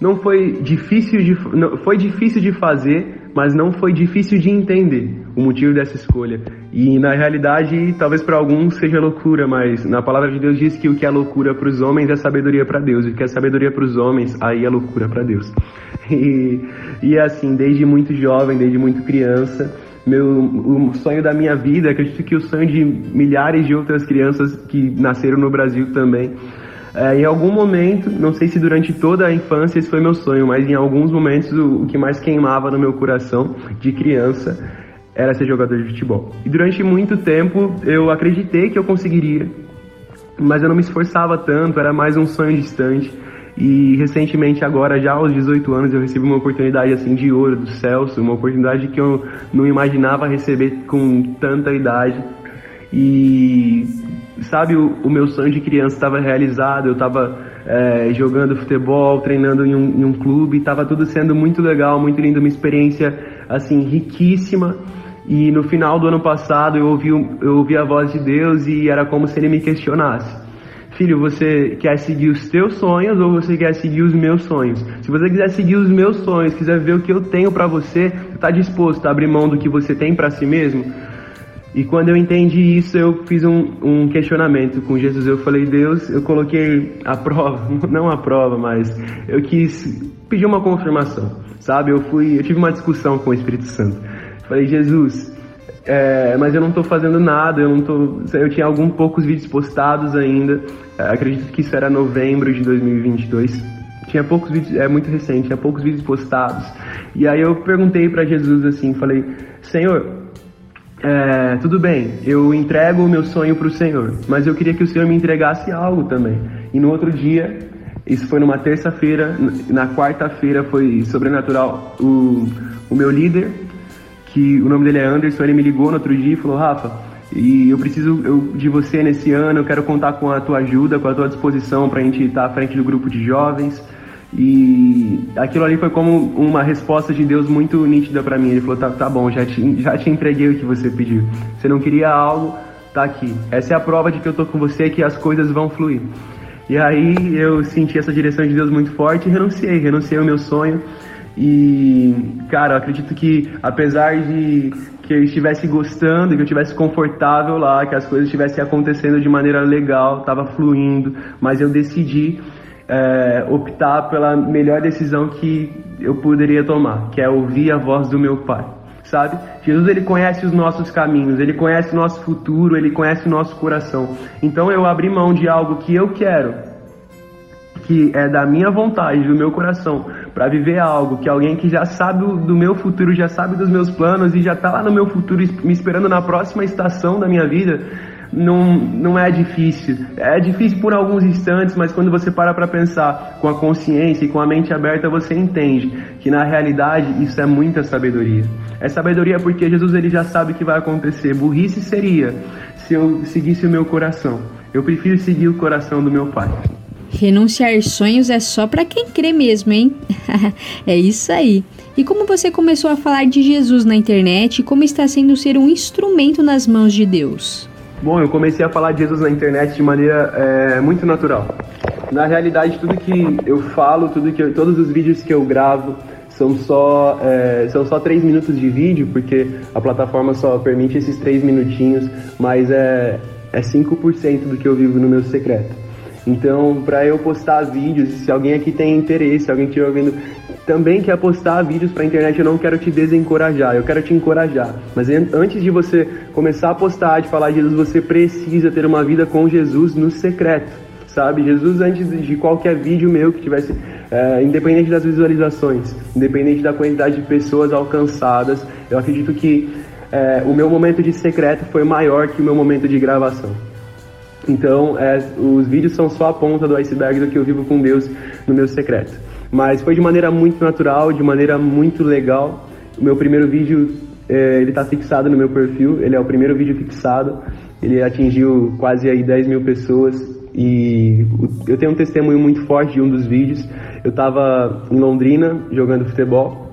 não foi difícil de não, foi difícil de fazer, mas não foi difícil de entender o motivo dessa escolha. E na realidade, talvez para alguns seja loucura, mas na palavra de Deus diz que o que é loucura para os homens é sabedoria para Deus, e o que é sabedoria para os homens, aí é loucura para Deus. E, e assim, desde muito jovem, desde muito criança, meu o sonho da minha vida, acredito que o sonho de milhares de outras crianças que nasceram no Brasil também. É, em algum momento, não sei se durante toda a infância esse foi meu sonho, mas em alguns momentos o, o que mais queimava no meu coração de criança era ser jogador de futebol. E durante muito tempo eu acreditei que eu conseguiria, mas eu não me esforçava tanto, era mais um sonho distante. E recentemente, agora, já aos 18 anos, eu recebi uma oportunidade assim de ouro do Celso, uma oportunidade que eu não imaginava receber com tanta idade. E sabe, o, o meu sonho de criança estava realizado, eu estava é, jogando futebol, treinando em um, em um clube, estava tudo sendo muito legal, muito lindo, uma experiência assim riquíssima. E no final do ano passado eu ouvi, eu ouvi a voz de Deus e era como se ele me questionasse. Filho, você quer seguir os teus sonhos ou você quer seguir os meus sonhos? Se você quiser seguir os meus sonhos, quiser ver o que eu tenho para você, está disposto a abrir mão do que você tem para si mesmo? E quando eu entendi isso, eu fiz um, um questionamento com Jesus. Eu falei, Deus, eu coloquei a prova, não a prova, mas eu quis pedir uma confirmação, sabe? Eu fui, eu tive uma discussão com o Espírito Santo. Falei, Jesus, é, mas eu não estou fazendo nada, eu não tô, eu tinha alguns poucos vídeos postados ainda. É, acredito que isso era novembro de 2022. Tinha poucos vídeos, é muito recente, tinha poucos vídeos postados. E aí eu perguntei para Jesus assim, falei, Senhor, é, tudo bem, eu entrego o meu sonho para o Senhor, mas eu queria que o Senhor me entregasse algo também. E no outro dia, isso foi numa terça-feira, na quarta-feira foi sobrenatural. O, o meu líder, que o nome dele é Anderson, ele me ligou no outro dia e falou: Rafa, e eu preciso eu- de você nesse ano, eu quero contar com a tua ajuda, com a tua disposição para a gente estar à frente do grupo de jovens. E aquilo ali foi como uma resposta de Deus muito nítida para mim. Ele falou: tá, tá bom, já te, já te entreguei o que você pediu. Você não queria algo, tá aqui. Essa é a prova de que eu tô com você, que as coisas vão fluir. E aí eu senti essa direção de Deus muito forte e renunciei, renunciei ao meu sonho. E, cara, eu acredito que apesar de que eu estivesse gostando, que eu estivesse confortável lá, que as coisas estivessem acontecendo de maneira legal, estava fluindo, mas eu decidi é, optar pela melhor decisão que eu poderia tomar, que é ouvir a voz do meu Pai. Sabe? Jesus ele conhece os nossos caminhos, ele conhece o nosso futuro, ele conhece o nosso coração. Então eu abri mão de algo que eu quero, que é da minha vontade, do meu coração, para viver algo que alguém que já sabe do meu futuro, já sabe dos meus planos e já está lá no meu futuro me esperando na próxima estação da minha vida, não, não é difícil. É difícil por alguns instantes, mas quando você para para pensar com a consciência e com a mente aberta, você entende que na realidade isso é muita sabedoria. É sabedoria porque Jesus ele já sabe o que vai acontecer. Burrice seria se eu seguisse o meu coração. Eu prefiro seguir o coração do meu pai. Renunciar sonhos é só para quem crê mesmo, hein? é isso aí. E como você começou a falar de Jesus na internet e como está sendo ser um instrumento nas mãos de Deus? Bom, eu comecei a falar de Jesus na internet de maneira é, muito natural. Na realidade, tudo que eu falo, tudo que eu, todos os vídeos que eu gravo são só é, são só três minutos de vídeo, porque a plataforma só permite esses três minutinhos, mas é é 5% do que eu vivo no meu secreto. Então, para eu postar vídeos, se alguém aqui tem interesse, alguém estiver ouvindo, também quer postar vídeos para internet, eu não quero te desencorajar, eu quero te encorajar. Mas antes de você começar a postar, de falar de Jesus, você precisa ter uma vida com Jesus no secreto, sabe? Jesus, antes de qualquer vídeo meu que tivesse, é, independente das visualizações, independente da quantidade de pessoas alcançadas, eu acredito que é, o meu momento de secreto foi maior que o meu momento de gravação. Então, é, os vídeos são só a ponta do iceberg do que eu vivo com Deus no meu secreto. Mas foi de maneira muito natural, de maneira muito legal. O meu primeiro vídeo, é, ele está fixado no meu perfil, ele é o primeiro vídeo fixado. Ele atingiu quase aí 10 mil pessoas e eu tenho um testemunho muito forte de um dos vídeos. Eu estava em Londrina jogando futebol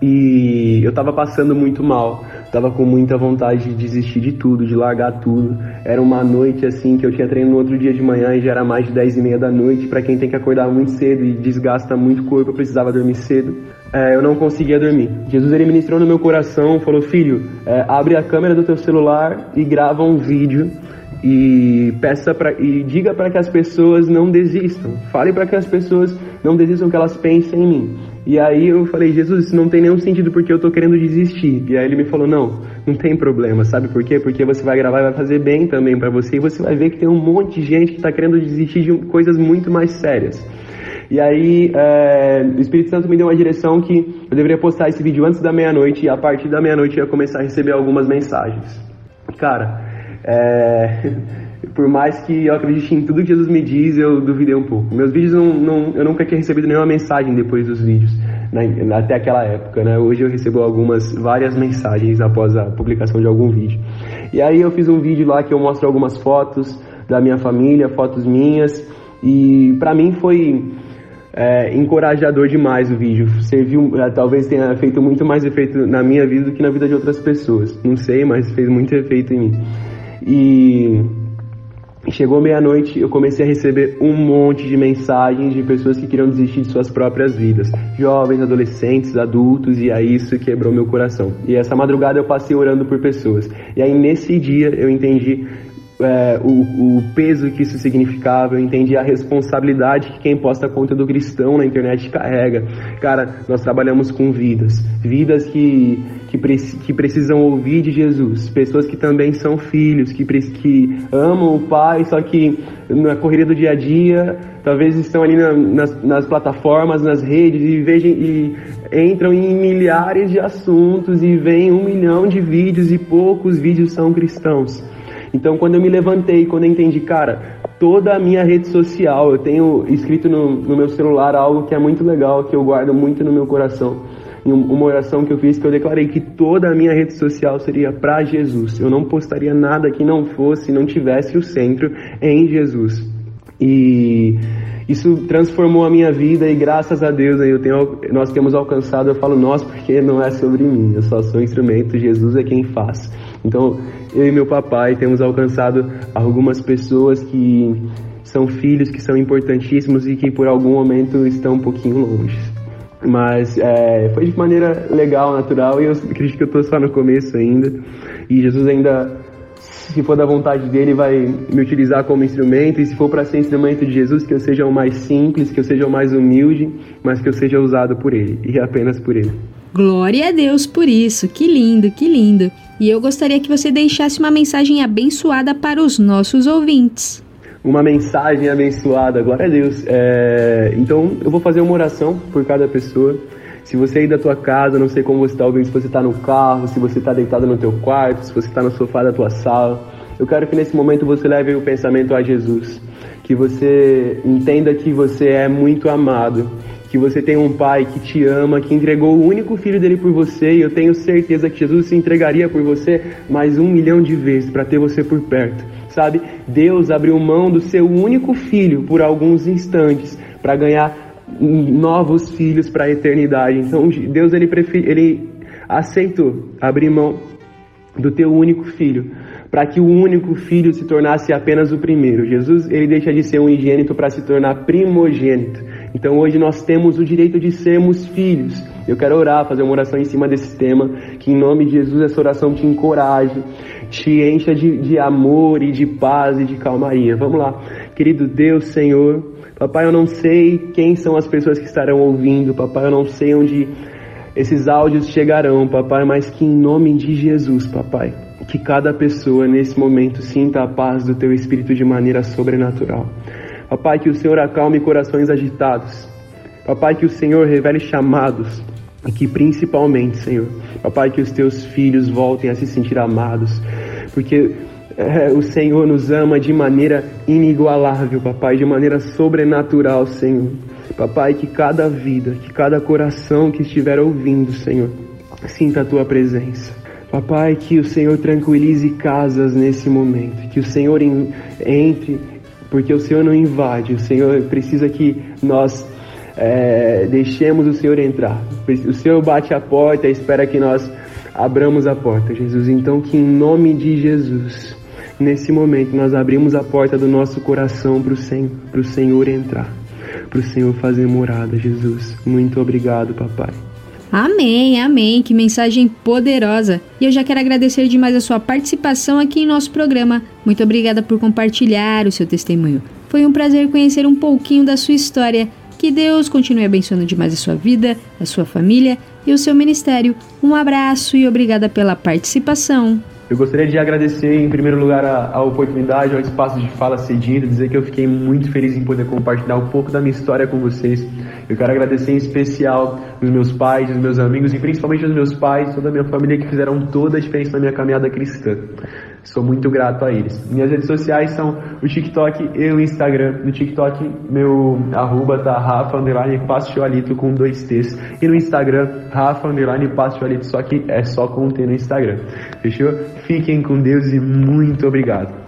e eu estava passando muito mal, estava com muita vontade de desistir de tudo, de largar tudo. Era uma noite assim que eu tinha treino no outro dia de manhã e já era mais de 10 e meia da noite. Para quem tem que acordar muito cedo e desgasta muito o corpo, eu precisava dormir cedo. É, eu não conseguia dormir. Jesus ele ministrou no meu coração, falou: Filho, é, abre a câmera do teu celular e grava um vídeo e peça para e diga para que as pessoas não desistam. Fale para que as pessoas não desistam que elas pensem em mim. E aí eu falei, Jesus, isso não tem nenhum sentido porque eu tô querendo desistir. E aí ele me falou, não, não tem problema, sabe por quê? Porque você vai gravar e vai fazer bem também para você e você vai ver que tem um monte de gente que tá querendo desistir de coisas muito mais sérias. E aí é, o Espírito Santo me deu uma direção que eu deveria postar esse vídeo antes da meia-noite e a partir da meia-noite eu ia começar a receber algumas mensagens. Cara, é, por mais que eu acredite em tudo que Jesus me diz, eu duvidei um pouco. Meus vídeos, não, não, eu nunca tinha recebido nenhuma mensagem depois dos vídeos, né, até aquela época, né? Hoje eu recebo algumas, várias mensagens após a publicação de algum vídeo. E aí eu fiz um vídeo lá que eu mostro algumas fotos da minha família, fotos minhas, e para mim foi é, encorajador demais o vídeo. Serviu, é, talvez tenha feito muito mais efeito na minha vida do que na vida de outras pessoas. Não sei, mas fez muito efeito em mim. E chegou meia-noite, eu comecei a receber um monte de mensagens de pessoas que queriam desistir de suas próprias vidas. Jovens, adolescentes, adultos, e aí isso quebrou meu coração. E essa madrugada eu passei orando por pessoas. E aí nesse dia eu entendi é, o, o, peso que isso significava, eu entendi a responsabilidade que quem posta conteúdo cristão na internet carrega. Cara, nós trabalhamos com vidas, vidas que, que, que precisam ouvir de Jesus, pessoas que também são filhos, que, que amam o Pai, só que na correria do dia a dia, talvez estão ali na, nas, nas, plataformas, nas redes e, vejam, e entram em milhares de assuntos e veem um milhão de vídeos e poucos vídeos são cristãos. Então, quando eu me levantei, quando eu entendi, cara, toda a minha rede social, eu tenho escrito no, no meu celular algo que é muito legal, que eu guardo muito no meu coração. Uma oração que eu fiz que eu declarei que toda a minha rede social seria para Jesus. Eu não postaria nada que não fosse, não tivesse o centro em Jesus. E isso transformou a minha vida e graças a Deus eu tenho, nós temos alcançado, eu falo nós porque não é sobre mim, eu só sou instrumento, Jesus é quem faz. Então eu e meu papai temos alcançado algumas pessoas que são filhos que são importantíssimos e que por algum momento estão um pouquinho longe. Mas é, foi de maneira legal, natural, e eu acredito que eu tô só no começo ainda. E Jesus ainda, se for da vontade dele, vai me utilizar como instrumento. E se for para ser instrumento de Jesus, que eu seja o mais simples, que eu seja o mais humilde, mas que eu seja usado por ele e apenas por ele. Glória a Deus por isso, que lindo, que lindo. E eu gostaria que você deixasse uma mensagem abençoada para os nossos ouvintes. Uma mensagem abençoada, glória a Deus. É, Então eu vou fazer uma oração por cada pessoa. Se você aí da tua casa, não sei como você está ouvindo, se você está no carro, se você está deitado no teu quarto, se você está no sofá da tua sala, eu quero que nesse momento você leve o pensamento a Jesus. Que você entenda que você é muito amado que você tem um pai que te ama, que entregou o único filho dele por você, e eu tenho certeza que Jesus se entregaria por você mais um milhão de vezes para ter você por perto, sabe? Deus abriu mão do seu único filho por alguns instantes para ganhar novos filhos para a eternidade. Então Deus ele, ele aceitou abrir mão do teu único filho para que o único filho se tornasse apenas o primeiro. Jesus ele deixa de ser um unigênito para se tornar primogênito. Então hoje nós temos o direito de sermos filhos. Eu quero orar, fazer uma oração em cima desse tema, que em nome de Jesus essa oração te encoraje, te encha de, de amor e de paz e de calmaria. Vamos lá. Querido Deus, Senhor, papai, eu não sei quem são as pessoas que estarão ouvindo, papai, eu não sei onde esses áudios chegarão, papai, mas que em nome de Jesus, papai, que cada pessoa nesse momento sinta a paz do teu espírito de maneira sobrenatural. Papai, que o Senhor acalme corações agitados. Papai, que o Senhor revele chamados. E que principalmente, Senhor, papai, que os teus filhos voltem a se sentir amados. Porque é, o Senhor nos ama de maneira inigualável, papai, de maneira sobrenatural, Senhor. Papai, que cada vida, que cada coração que estiver ouvindo, Senhor, sinta a tua presença. Papai, que o Senhor tranquilize casas nesse momento, que o Senhor entre porque o Senhor não invade, o Senhor precisa que nós é, deixemos o Senhor entrar. O Senhor bate a porta e espera que nós abramos a porta, Jesus. Então, que em nome de Jesus, nesse momento, nós abrimos a porta do nosso coração para o Senhor, Senhor entrar, para o Senhor fazer morada, Jesus. Muito obrigado, papai. Amém, amém. Que mensagem poderosa. E eu já quero agradecer demais a sua participação aqui em nosso programa. Muito obrigada por compartilhar o seu testemunho. Foi um prazer conhecer um pouquinho da sua história. Que Deus continue abençoando demais a sua vida, a sua família e o seu ministério. Um abraço e obrigada pela participação. Eu gostaria de agradecer, em primeiro lugar, a, a, oportunidade, ao espaço de fala cedido, dizer que eu fiquei muito feliz em poder compartilhar um pouco da minha história com vocês. Eu quero agradecer em especial os meus pais, os meus amigos e principalmente os meus pais, toda a minha família que fizeram toda a diferença na minha caminhada cristã. Sou muito grato a eles. Minhas redes sociais são o TikTok e o Instagram. No TikTok, meu arroba tá Rafa Underline Pastioalito com dois T's. E no Instagram, Rafa Underline Pastioalito, só que é só com T no Instagram. Fechou? Fiquem com Deus e muito obrigado.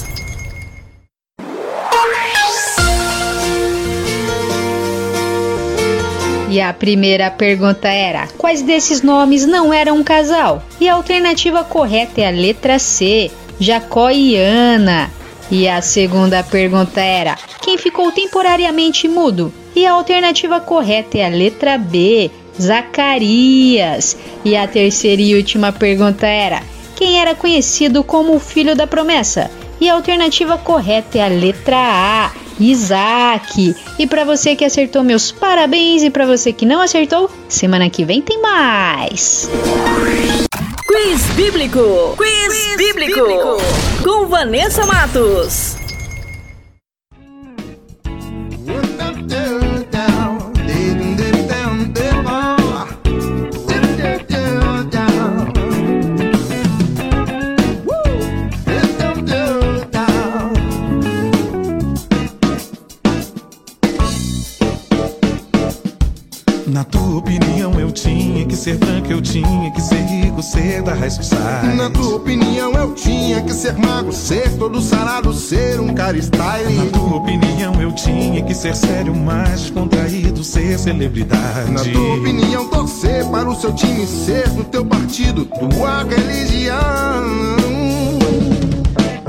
Primeira pergunta era: quais desses nomes não eram um casal? E a alternativa correta é a letra C, Jacó e Ana. E a segunda pergunta era: quem ficou temporariamente mudo? E a alternativa correta é a letra B, Zacarias. E a terceira e última pergunta era: quem era conhecido como o filho da promessa? E a alternativa correta é a letra A, Isaac. E para você que acertou, meus parabéns. E para você que não acertou, semana que vem tem mais. Quiz Bíblico. Quiz, Bíblico. Com Vanessa Matos. Na tua opinião, eu tinha que ser mago, ser todo sarado, ser um cara style. Na tua opinião, eu tinha que ser sério, mais descontraído, ser celebridade. Na tua opinião, torcer para o seu time ser do teu partido, tua religião.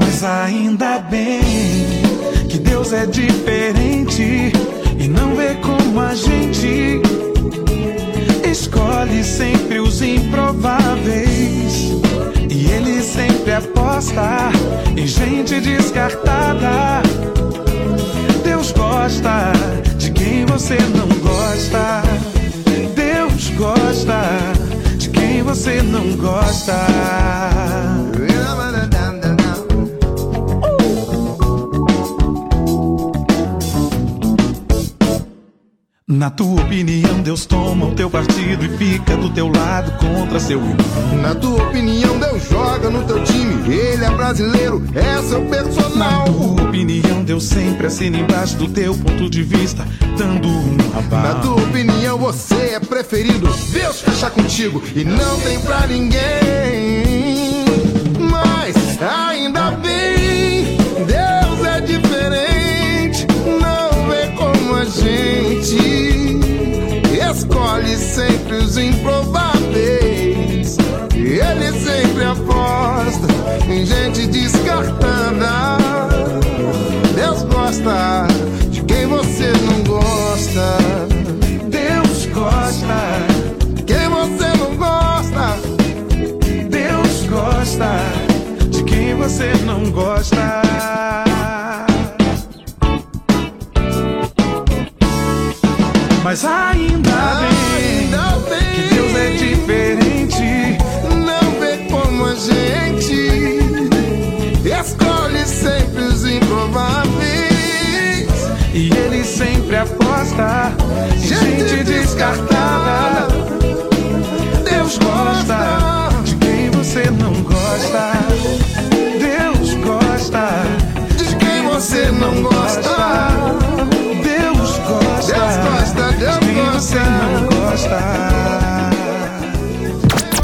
Mas ainda bem que Deus é diferente e não vê como a gente escolhe sempre os improváveis. E ele sempre aposta em gente descartada. Deus gosta de quem você não gosta. Deus gosta de quem você não gosta. Na tua opinião, Deus toma o teu partido e fica do teu lado contra seu irmão. Na tua opinião, Deus joga no teu time, ele é brasileiro, é seu personal. Na tua opinião, Deus sempre assina embaixo do teu ponto de vista, dando um aval. Na tua opinião, você é preferido, Deus fecha contigo e não tem pra ninguém. Mas ainda bem, sempre os improváveis. Ele sempre aposta em gente descartada. Deus gosta de quem você não gosta. Deus gosta de quem você não gosta. Deus gosta de quem você não gosta. Mas ainda bem, improváveis. E ele sempre aposta em gente, gente descartada. Deus gosta de quem você não gosta. Deus gosta de quem você não gosta. Deus gosta. Deus gosta, Deus de quem você não gosta.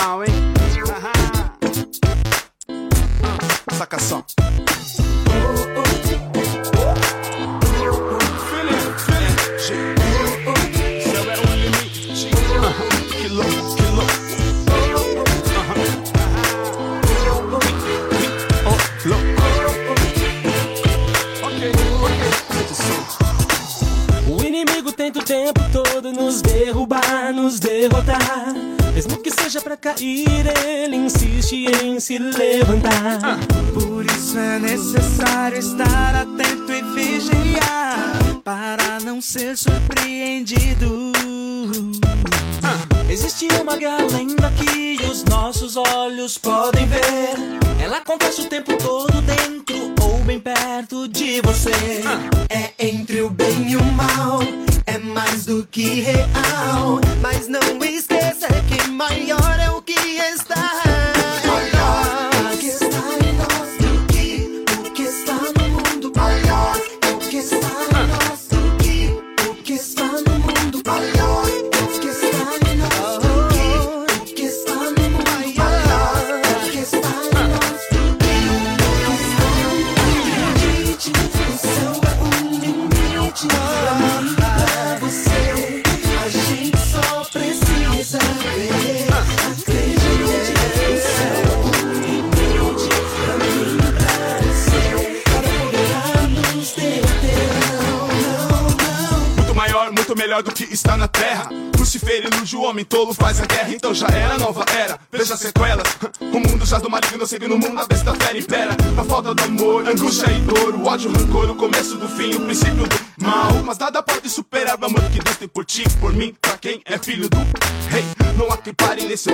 Uh-huh. Se levantar. Por isso é necessário estar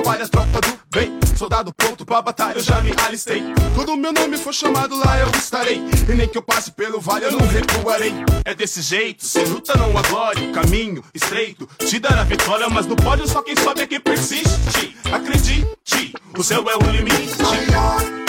Trabalha a tropa do bem, soldado pronto pra batalha, eu já me alistei. Quando meu nome for chamado lá, eu estarei. E nem que eu passe pelo vale, eu não recuarei. É desse jeito, sem luta não há glória. O caminho estreito te dará vitória, mas no pódio só quem sobe é quem persiste. Acredite, o céu é o limite.